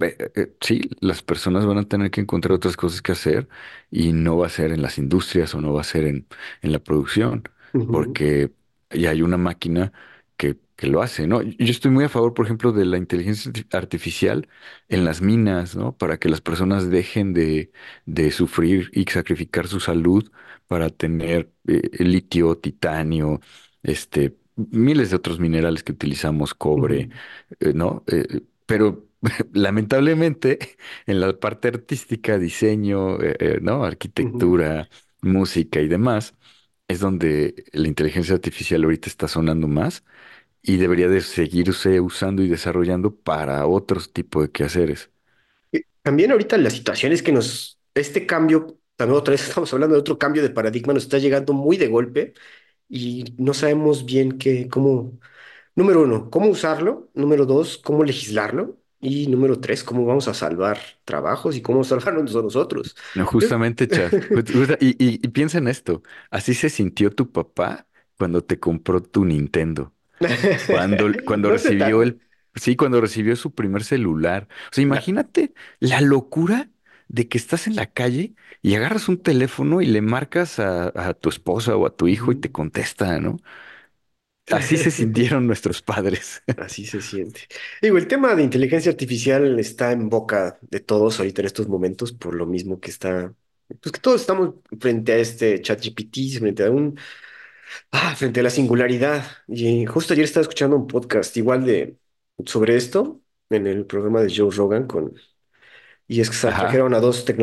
eh, eh, sí, las personas van a tener que encontrar otras cosas que hacer y no va a ser en las industrias o no va a ser en, en la producción, Ujú, porque ya hay una máquina que, que lo hace, ¿no? Yo estoy muy a favor, por ejemplo, de la inteligencia arti- artificial en las minas, ¿no? Para que las personas dejen de, de sufrir y sacrificar su salud para tener eh, litio, titanio, este miles de otros minerales que utilizamos, cobre, eh, ¿no? Eh, pero [laughs] lamentablemente en la parte artística, diseño, eh, eh, ¿no? Arquitectura, música y demás, es donde la inteligencia artificial ahorita está sonando más y debería de seguirse usando y desarrollando para otros tipos de quehaceres. Eh, También ahorita las situaciones que nos, este cambio, también otra vez [laughs] estamos hablando de otro cambio de paradigma, nos está llegando muy de golpe y no sabemos bien qué, cómo, número uno, cómo usarlo, número dos, cómo legislarlo y número tres, cómo vamos a salvar trabajos y cómo salvarnos a nosotros. No, justamente, [laughs] justa- y, y y piensa en esto, así se sintió tu papá cuando te compró tu Nintendo. Cuando, [laughs] cuando No sé recibió el, sí, cuando recibió su primer celular. O sea, imagínate la locura de que estás en la calle y agarras un teléfono y le marcas a, a tu esposa o a tu hijo y te Ujú. contesta, ¿no? Así se [laughs] sintieron nuestros padres. Así se siente. Digo, el tema de inteligencia artificial está en boca de todos ahorita en estos momentos, por lo mismo que está, pues que todos estamos frente a este ChatGPT, frente a un, Ah, frente a la singularidad. Y justo ayer estaba escuchando un podcast igual de sobre esto en el programa de Joe Rogan con y es que se Ajá. trajeron a dos te-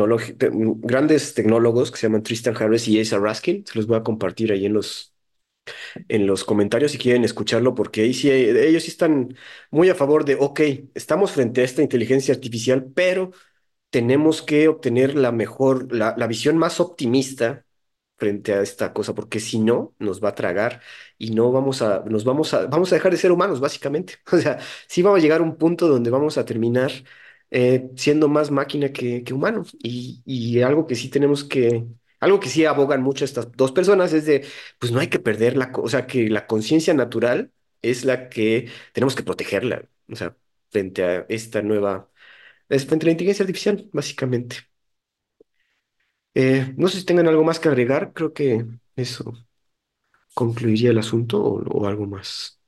grandes tecnólogos que se llaman Tristan Harris y Asa Raskin. Se los voy a compartir ahí en los en los comentarios si quieren escucharlo porque ahí sí ellos sí están muy a favor de, ok, estamos frente a esta inteligencia artificial, pero tenemos que obtener la mejor, la, la visión más optimista frente a esta cosa, porque si no, nos va a tragar y no vamos a, nos vamos a, vamos a dejar de ser humanos, básicamente. [laughs] O sea, sí vamos a llegar a un punto donde vamos a terminar eh, siendo más máquina que, que humanos. Y, y algo que sí tenemos que, algo que sí abogan mucho estas dos personas es de, pues no hay que perder la, o sea, que la conciencia natural es la que tenemos que protegerla. O sea, frente a esta nueva es frente a la inteligencia artificial, básicamente. Eh, no sé si tengan algo más que agregar, creo que eso concluiría el asunto o, algo más.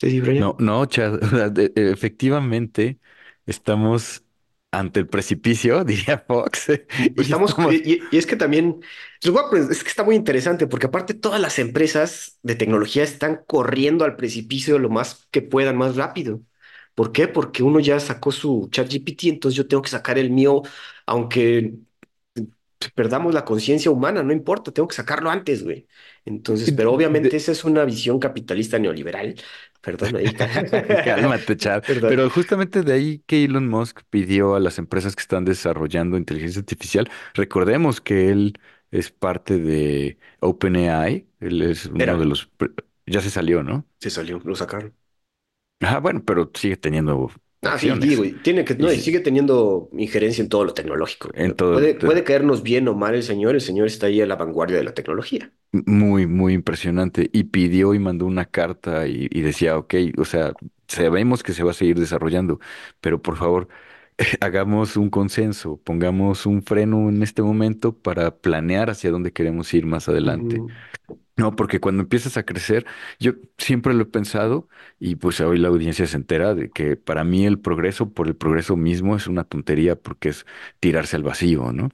¿Sí, No, Brian? no, Chad, [laughs] o sea, de- eh, efectivamente estamos ante el precipicio, [laughs] diría Fox, [laughs] y Estamos, y, estamos y- y es que también, es que está muy interesante porque aparte todas las empresas de tecnología están corriendo al precipicio lo más que puedan, más rápido. ¿Por qué? Porque uno ya sacó su ChatGPT, entonces yo tengo que sacar el mío, aunque perdamos la conciencia humana, no importa, tengo que sacarlo antes, güey. Entonces, pero obviamente esa es una visión capitalista neoliberal. Perdón ahí. [laughs] Cálmate, [laughs] Chad. Perdón. Pero justamente de ahí que Elon Musk pidió a las empresas que están desarrollando inteligencia artificial, recordemos que él es parte de OpenAI, él es uno de los, ya se salió, ¿no? se salió, lo sacaron. Ah, bueno, pero sigue teniendo Ah, sí, digo, tiene que, no, y sigue teniendo injerencia en todo lo tecnológico. en todo, Puede, caernos bien o mal el señor, el señor está ahí a la vanguardia de la tecnología. muy, muy impresionante. Y pidió y mandó una carta y, y decía, ok, o sea, sabemos que se va a seguir desarrollando, pero por favor, [laughs] hagamos un consenso, pongamos un freno en este momento para planear hacia dónde queremos ir más adelante. Ujú, No, porque cuando empiezas a crecer, yo siempre lo he pensado y pues hoy la audiencia se entera de que para mí el progreso por el progreso mismo es una tontería porque es tirarse al vacío, ¿no?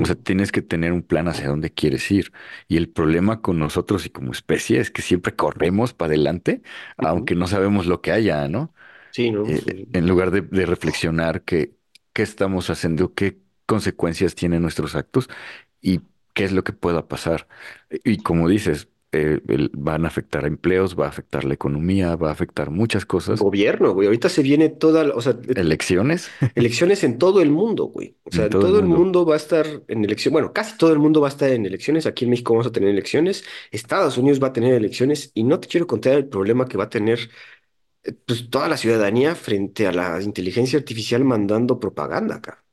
O sea, ujú, tienes que tener un plan hacia dónde quieres ir. Y el problema con nosotros y como especie es que siempre corremos para adelante, ujú. aunque no sabemos lo que haya, ¿no? Sí, ¿no? Eh, Sí. en lugar de, de reflexionar qué, qué estamos haciendo, qué consecuencias tienen nuestros actos y qué es lo que pueda pasar. Y como dices, eh, el- van a afectar a empleos, va a afectar la economía, va a afectar muchas cosas, Gobierno, güey. Ahorita se viene toda, la- o sea, elecciones [laughs] Elecciones en todo el mundo, güey. O sea, en en todo el todo el mundo. mundo va a estar en elecciones. Bueno, casi todo el mundo va a estar en elecciones. Aquí en México vamos a tener elecciones. Estados Unidos va a tener elecciones. Y no te quiero contar el problema que va a tener eh, pues, toda la ciudadanía frente a la inteligencia artificial mandando propaganda acá.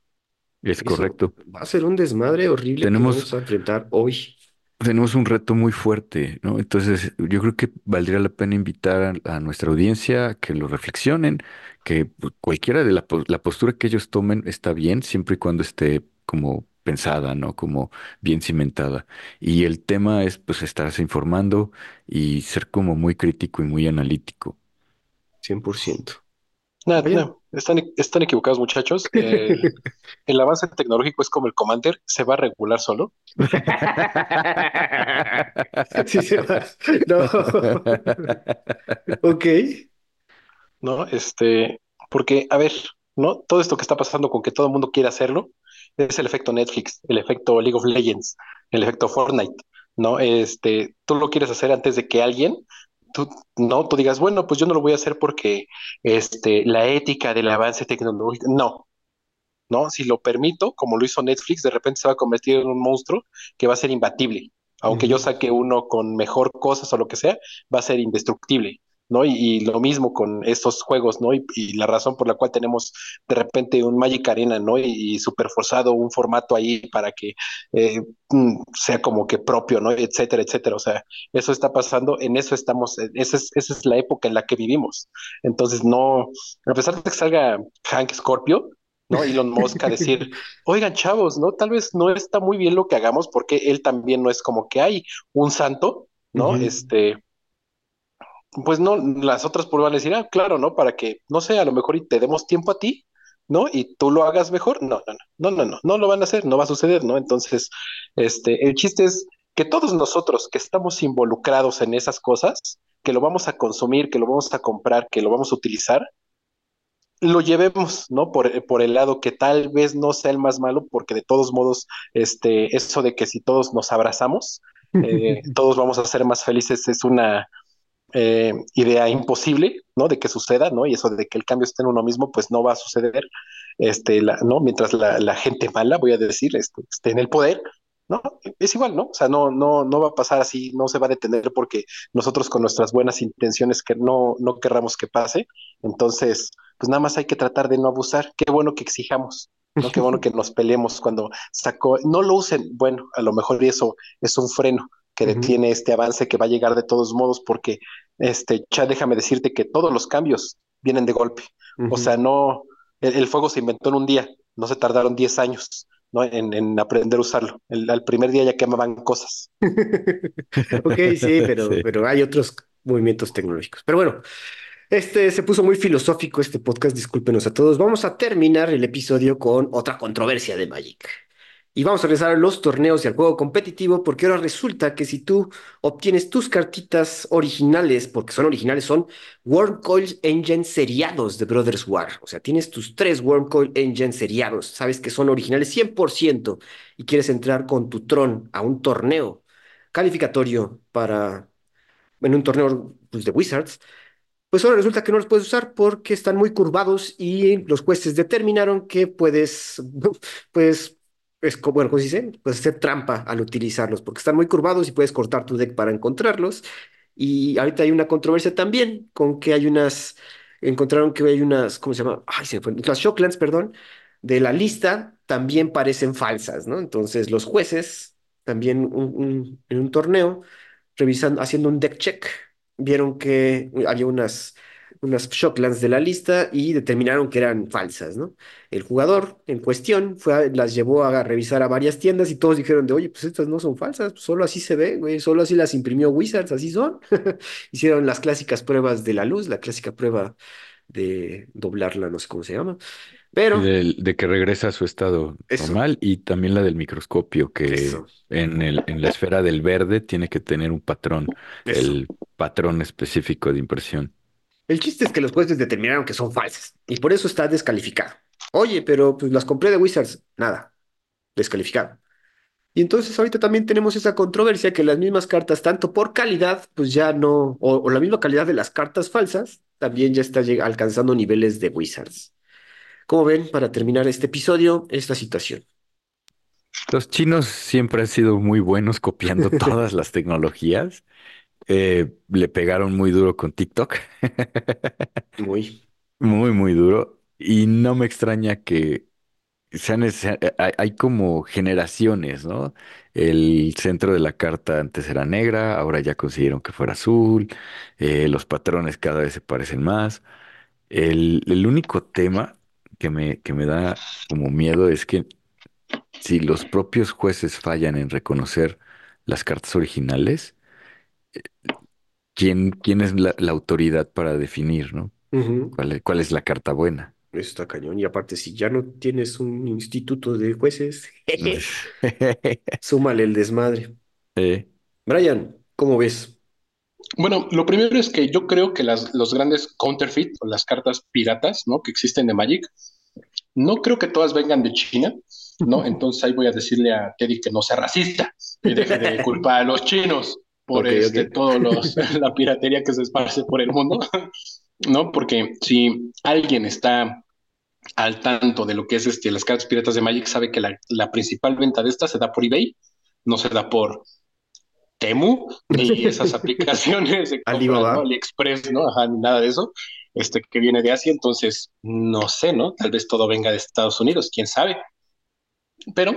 Es Eso correcto. va a ser un desmadre horrible que Tenemos vamos a enfrentar hoy. tenemos un reto muy fuerte, ¿no? Entonces, yo creo que valdría la pena invitar a, a nuestra audiencia a que lo reflexionen, que pues, cualquiera de la, po- la postura que ellos tomen está bien, siempre y cuando esté como pensada, ¿no? Como bien cimentada. Y el tema es, pues, estarse informando y ser como muy crítico y muy analítico. 100%. Nada, Vaya. no, están, están equivocados, muchachos. El, [laughs] el avance tecnológico es como el Commander, se va a regular solo. [laughs] Sí, se va. No. [laughs] Ok. ¿no? Este, porque, a ver, ¿no? Todo esto que está pasando con que todo el mundo quiere hacerlo es el efecto Netflix, el efecto League of Legends, el efecto Fortnite, ¿no? Este, tú lo quieres hacer antes de que alguien, tú, no, tú digas, bueno, pues yo no lo voy a hacer porque, este, la ética del avance tecnológico, no. ¿No? Si lo permito, como lo hizo Netflix, de repente se va a convertir en un monstruo que va a ser imbatible. Aunque yo saque uno con mejor cosas o lo que sea, va a ser indestructible. ¿No? Y, y lo mismo con estos juegos, ¿no? Y, y, la razón por la cual tenemos de repente un Magic Arena, ¿no? Y, y súper forzado un formato ahí para que eh, sea como que propio, ¿no? Etcétera, etcétera. O sea, eso está pasando, en eso estamos, esa es, esa es la época en la que vivimos. Entonces, no, a pesar de que salga Hank Scorpio, ¿no? Elon Musk a decir, [laughs] oigan, chavos, ¿no? Tal vez no está muy bien lo que hagamos porque él también no es como que hay un santo, ¿no? Este, pues no, las otras pues van a decir, ah, claro, ¿no? Para que, no sé, a lo mejor y te demos tiempo a ti, ¿no? Y tú lo hagas mejor. No, no, no, no, no, no, no lo van a hacer, no va a suceder, ¿no? Entonces, este, el chiste es que todos nosotros que estamos involucrados en esas cosas, que lo vamos a consumir, que lo vamos a comprar, que lo vamos a utilizar, lo llevemos, ¿no? Por, por, el lado que tal vez no sea el más malo, porque de todos modos, este, eso de que si todos nos abrazamos, [laughs] eh, todos vamos a ser más felices es una eh, idea imposible, ¿no? De que suceda, ¿no? Y eso de que el cambio esté en uno mismo, pues no va a suceder, este, la, ¿no? Mientras la, gente mala, voy a decir, este, esté en el poder, ¿no? Es igual, ¿no? O sea, no, no, no va a pasar así, no se va a detener porque nosotros con nuestras buenas intenciones que no, no querramos que pase, entonces pues nada más hay que tratar de no abusar. Qué bueno que exijamos, ¿no? Qué bueno que nos peleemos cuando sacó, no lo usen, bueno, a lo mejor eso es un freno que detiene este avance que va a llegar de todos modos, porque, este, ya déjame decirte que todos los cambios vienen de golpe. O sea, no, el, fuego se inventó en un día, no se tardaron 10 años. ¿no? En, aprender a usarlo. El, al primer día ya quemaban cosas. [laughs] ok, sí, [laughs] pero, pero hay otros movimientos tecnológicos. Pero bueno, este se puso muy filosófico este podcast, discúlpenos a todos. Vamos a terminar el episodio con otra controversia de Magic. Y vamos a regresar a los torneos y al juego competitivo, porque ahora resulta que si tú obtienes tus cartitas originales, porque son originales, son Wormcoil Engine seriados de Brothers War. O sea, tienes tus tres Wormcoil Engine seriados, sabes que son originales 100% y quieres entrar con tu Tron a un torneo calificatorio para, en un torneo pues, de Wizards pues ahora resulta que no los puedes usar porque están muy curvados y los jueces determinaron que puedes, [laughs] pues, es como, bueno, ¿cómo se? Puedes hacer trampa al utilizarlos porque están muy curvados y puedes cortar tu deck para encontrarlos. Y ahorita hay una controversia también con que hay unas, encontraron que hay unas, ¿cómo se llama? Ay, se me fue. Las Shocklands, perdón, de la lista también parecen falsas, ¿no? Entonces los jueces, también en un torneo, revisando, haciendo un deck check, vieron que había unas, unas Shocklands de la lista y determinaron que eran falsas, ¿no? El jugador en cuestión fue las llevó a revisar a varias tiendas y todos dijeron de, oye, pues estas no son falsas, solo así se ve, güey, solo así las imprimió Wizards, así son. [laughs] Hicieron las clásicas pruebas de la luz, la clásica prueba de doblarla, no sé cómo se llama. Pero. De, de, que regresa a su estado normal y también la del microscopio, que en, el, en la esfera del verde tiene que tener un patrón, el patrón específico de impresión. El chiste es que los jueces determinaron que son falsas y por eso está descalificado. Oye, pero pues las compré de Wizards. Nada, descalificado. Y entonces ahorita también tenemos esa controversia que las mismas cartas, tanto por calidad, pues ya no, o, o la misma calidad de las cartas falsas, también ya está alcanzando niveles de Wizards. ¿Cómo ven, para terminar este episodio, esta situación? Los chinos siempre han sido muy buenos copiando [laughs] todas las tecnologías. Eh, le pegaron muy duro con TikTok. muy. [laughs] Muy, muy duro. Y no me extraña que sean, hay, como generaciones, ¿no? El centro de la carta antes era negra, ahora ya consiguieron que fuera azul. Eh, los patrones cada vez se parecen más. El, el único tema que me, que me da como miedo es que si los propios jueces fallan en reconocer las cartas originales, eh, ¿quién, quién es la, autoridad para definir, ¿no? ¿Cuál, es, ¿Cuál es la carta buena? Está cañón. Y aparte, si ya no tienes un instituto de jueces, [laughs] súmale el desmadre. Brian, ¿cómo ves? Bueno, lo primero es que yo creo que las, los grandes counterfeit o las cartas piratas, ¿no? Que existen de Magic, no creo que todas vengan de China, ¿no? Entonces ahí voy a decirle a Teddy que no sea racista y deje de culpar a los chinos por este, todo [laughs] la piratería que se esparce por el mundo, ¿no? Porque si alguien está al tanto de lo que es este, las cartas piratas de Magic, sabe que la, la principal venta de estas se da por eBay, no se da por Temu, ni [laughs] esas aplicaciones de Alibaba. AliExpress, ¿no? Ajá, ni nada de eso, este que viene de Asia, entonces no sé, ¿no? Tal vez todo venga de Estados Unidos, quién sabe. Pero,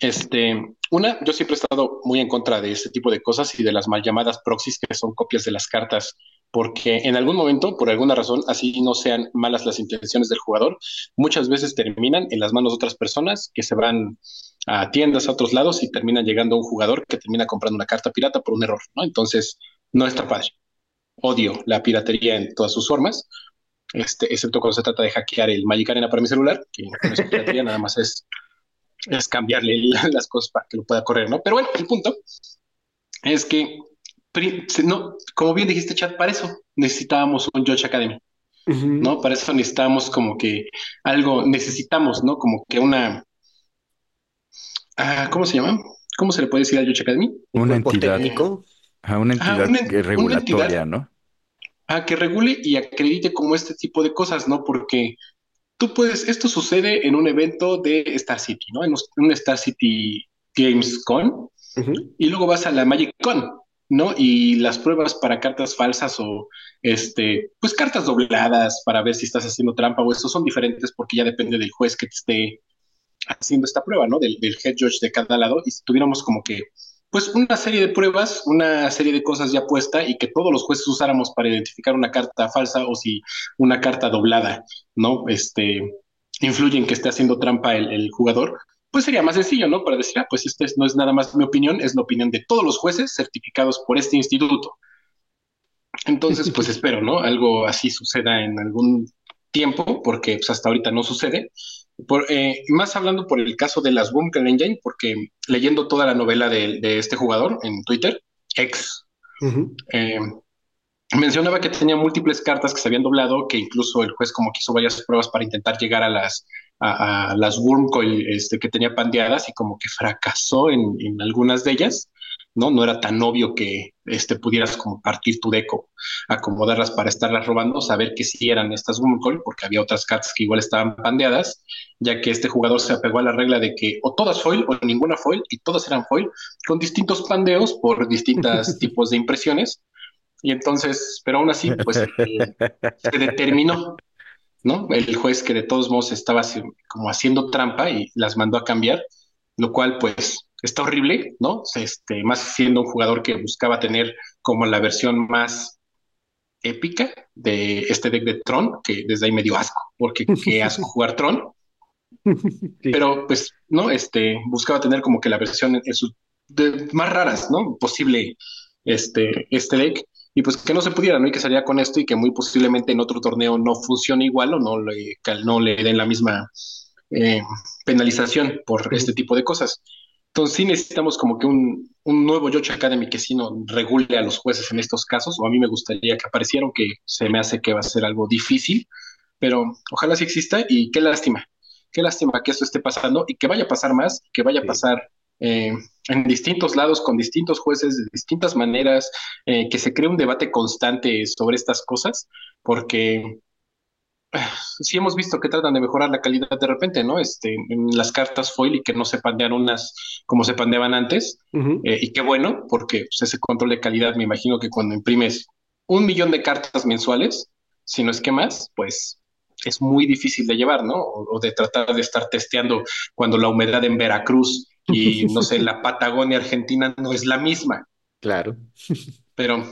este, una, yo siempre he estado muy en contra de este tipo de cosas y de las mal llamadas proxies que son copias de las cartas, porque en algún momento, por alguna razón, así no sean malas las intenciones del jugador, muchas veces terminan en las manos de otras personas que se van a tiendas a otros lados y termina llegando un jugador que termina comprando una carta pirata por un error, ¿no? Entonces, no está padre. Odio la piratería en todas sus formas, este, excepto cuando se trata de hackear el Magic Arena para mi celular, que no es piratería, [laughs] nada más es es cambiarle [laughs] las cosas para que lo pueda correr, ¿no? Pero bueno, el punto es que, no, como bien dijiste, chat, para eso necesitábamos un George Academy, ¿no? Para eso necesitábamos como que algo, necesitamos, ¿no? Como que una, ah, ¿cómo se llama? ¿Cómo se le puede decir al George Academy? Una entidad. una entidad regulatoria, ¿no? A que regule y acredite como este tipo de cosas, ¿no? Porque tú puedes, esto sucede en un evento de Star City, ¿no? En un Star City Games Con, y luego vas a la Magic Con, ¿no? Y las pruebas para cartas falsas o, este, pues cartas dobladas para ver si estás haciendo trampa o eso son diferentes porque ya depende del juez que te esté haciendo esta prueba, ¿no? Del, del head judge de cada lado. Y si tuviéramos como que pues una serie de pruebas, una serie de cosas ya puesta y que todos los jueces usáramos para identificar una carta falsa o si una carta doblada, ¿no? Este, influye en que esté haciendo trampa el, jugador, pues sería más sencillo, ¿no? Para decir, ah, pues este no es nada más mi opinión, es la opinión de todos los jueces certificados por este instituto. Entonces, pues [laughs] espero, ¿no? Algo así suceda en algún tiempo, porque pues, hasta ahorita no sucede. Por, eh, más hablando por el caso de las Bunker Engine, porque leyendo toda la novela de, este jugador en Twitter, ex, eh, mencionaba que tenía múltiples cartas que se habían doblado, que incluso el juez como que hizo varias pruebas para intentar llegar a las, a, las Wormcoil este, que tenía pandeadas y como que fracasó en, en algunas de ellas. ¿No? No era tan obvio que este, pudieras como partir tu deco, acomodarlas para estarlas robando, saber que sí eran estas Gumcol, porque había otras cartas que igual estaban pandeadas, ya que este jugador se apegó a la regla de que o todas foil o ninguna foil, y todas eran foil, con distintos pandeos por distintos [laughs] tipos de impresiones. Y entonces, pero aún así, pues eh, se determinó, ¿no? El juez que de todos modos estaba como haciendo trampa y las mandó a cambiar, lo cual pues está horrible, ¿no? Este, más siendo un jugador que buscaba tener como la versión más épica de este deck de Tron, que desde ahí me dio asco, porque [laughs] qué asco jugar Tron. Pero pues, ¿no? Este, buscaba tener como que la versión de, más raras, ¿no? Posible este, este deck. Y pues que no se pudiera, ¿no? Y que salía con esto y que muy posiblemente en otro torneo no funcione igual o no le, no le den la misma eh, penalización por este tipo de cosas. Entonces sí necesitamos como que un, nuevo Yoche Academy que sí no regule a los jueces en estos casos, o a mí me gustaría que apareciera, que se me hace que va a ser algo difícil, pero ojalá sí exista y qué lástima, qué lástima que esto esté pasando y que vaya a pasar más, que vaya a pasar eh, en distintos lados, con distintos jueces, de distintas maneras, eh, que se cree un debate constante sobre estas cosas, porque sí hemos visto que tratan de mejorar la calidad de repente, ¿no? Este, en las cartas foil y que no se pandean unas como se pandeaban antes. Eh, y qué bueno, porque pues, ese control de calidad, me imagino que cuando imprimes un millón de cartas mensuales, si no es que más, pues es muy difícil de llevar, ¿no? O, de tratar de estar testeando cuando la humedad en Veracruz y, no sé, la Patagonia Argentina no es la misma. Claro. Pero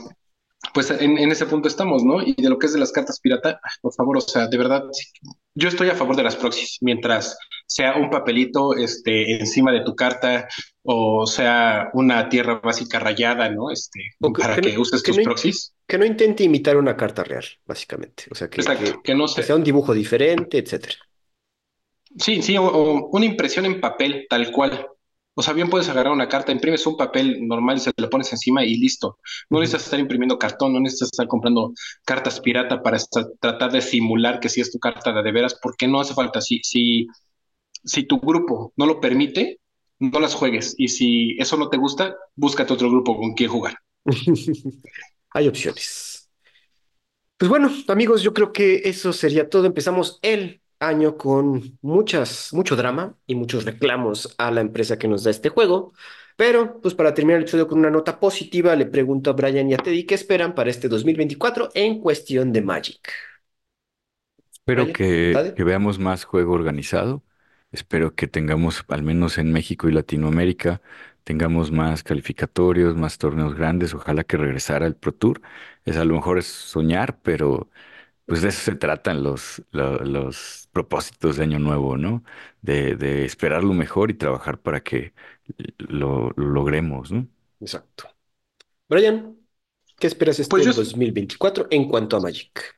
pues en, ese punto estamos, ¿no? Y de lo que es de las cartas pirata, por favor, o sea, de verdad, yo estoy a favor de las proxies, mientras sea un papelito este, encima de tu carta o sea una tierra básica rayada, ¿no? Este, para que, uses tus proxies. Que no intente imitar una carta real, básicamente. O sea, que, que, no sea un dibujo diferente, etcétera. Sí, sí, o una impresión en papel, tal cual. O sea, bien puedes agarrar una carta, imprimes un papel normal, se lo pones encima y listo. No necesitas estar imprimiendo cartón, no necesitas estar comprando cartas pirata para tratar de simular que sí es tu carta de, de veras, porque no hace falta. Si, si, si tu grupo no lo permite, no las juegues. Y si eso no te gusta, búscate otro grupo con quien jugar. [laughs] Hay opciones. Pues bueno, amigos, yo creo que eso sería todo. Empezamos el año con muchas, mucho drama y muchos reclamos a la empresa que nos da este juego. Pero, pues para terminar el episodio con una nota positiva, le pregunto a Brian y a Teddy qué esperan para este 2024 en cuestión de Magic. Espero que, que, veamos más juego organizado. Espero que tengamos, al menos en México y Latinoamérica, tengamos más calificatorios, más torneos grandes. Ojalá que regresara el Pro Tour. Es a lo mejor es soñar, pero pues de eso se tratan los, los, propósitos de Año Nuevo, ¿no? De, de, esperar lo mejor y trabajar para que lo, logremos, ¿no? Exacto. Brian, ¿qué esperas este 2024 en cuanto a Magic?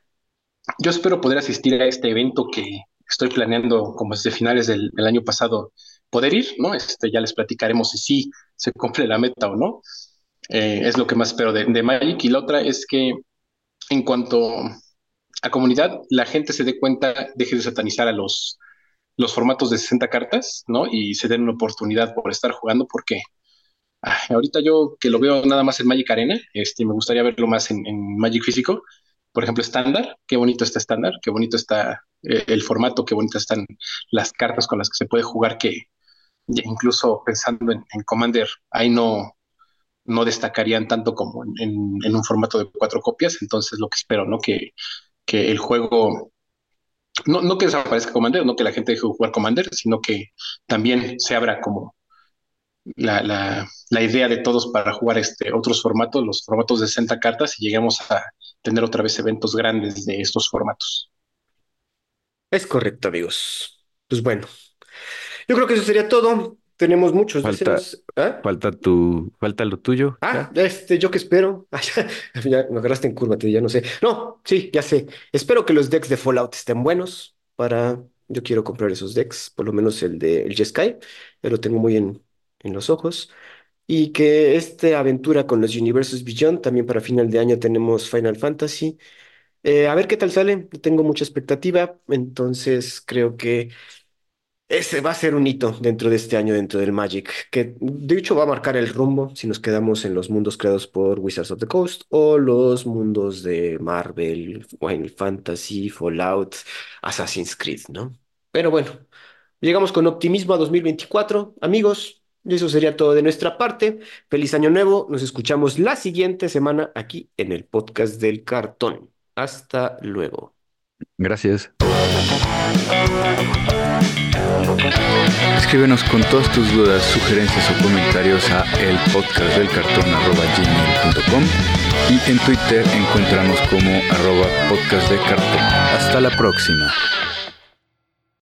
Yo espero poder asistir a este evento que estoy planeando como desde finales del, año pasado poder ir, ¿no? Este, ya les platicaremos si sí se cumple la meta o no. Eh, es lo que más espero de, de Magic. Y la otra es que en cuanto a comunidad, la gente se dé cuenta, deje de satanizar a los, los formatos de 60 cartas, ¿no? Y se den una oportunidad por estar jugando, porque ahorita yo que lo veo nada más en Magic Arena, este, me gustaría verlo más en, Magic físico. Por ejemplo, estándar, qué bonito está estándar, qué bonito está eh, el formato, qué bonitas están las cartas con las que se puede jugar, que incluso pensando en, Commander, ahí no, no destacarían tanto como en, en, un formato de cuatro copias. Entonces, lo que espero, ¿no? Que, que el juego, no, no que desaparezca Commander, no que la gente deje de jugar Commander, sino que también se abra como la, la, la, idea de todos para jugar este, otros formatos, los formatos de 60 cartas, y lleguemos a tener otra vez eventos grandes de estos formatos. Es correcto, amigos. Pues bueno, yo creo que eso sería todo. Tenemos muchos falta, ¿Ah? Falta tu, falta lo tuyo. Ah, este, yo que espero. [laughs] ya, me agarraste en curva, te ya no sé. No, sí, ya sé. Espero que los decks de Fallout estén buenos para. Yo quiero comprar esos decks, por lo menos el de el Jeskai, ya lo tengo muy en, en los ojos. Y que esta aventura con los Universes Beyond, también para final de año tenemos Final Fantasy. Eh, a ver qué tal sale, tengo mucha expectativa, entonces creo que ese va a ser un hito dentro de este año, dentro del Magic, que de hecho va a marcar el rumbo si nos quedamos en los mundos creados por Wizards of the Coast o los mundos de Marvel, Final Fantasy, Fallout, Assassin's Creed, ¿no? Pero bueno, llegamos con optimismo a 2024, amigos. Eso sería todo de nuestra parte. Feliz año nuevo. Nos escuchamos la siguiente semana aquí en el podcast del cartón. Hasta luego. Gracias. Escríbenos con todas tus dudas, sugerencias o comentarios a elpodcastdelcartón.com y en Twitter encontramos como arroba podcast de cartón. Hasta la próxima.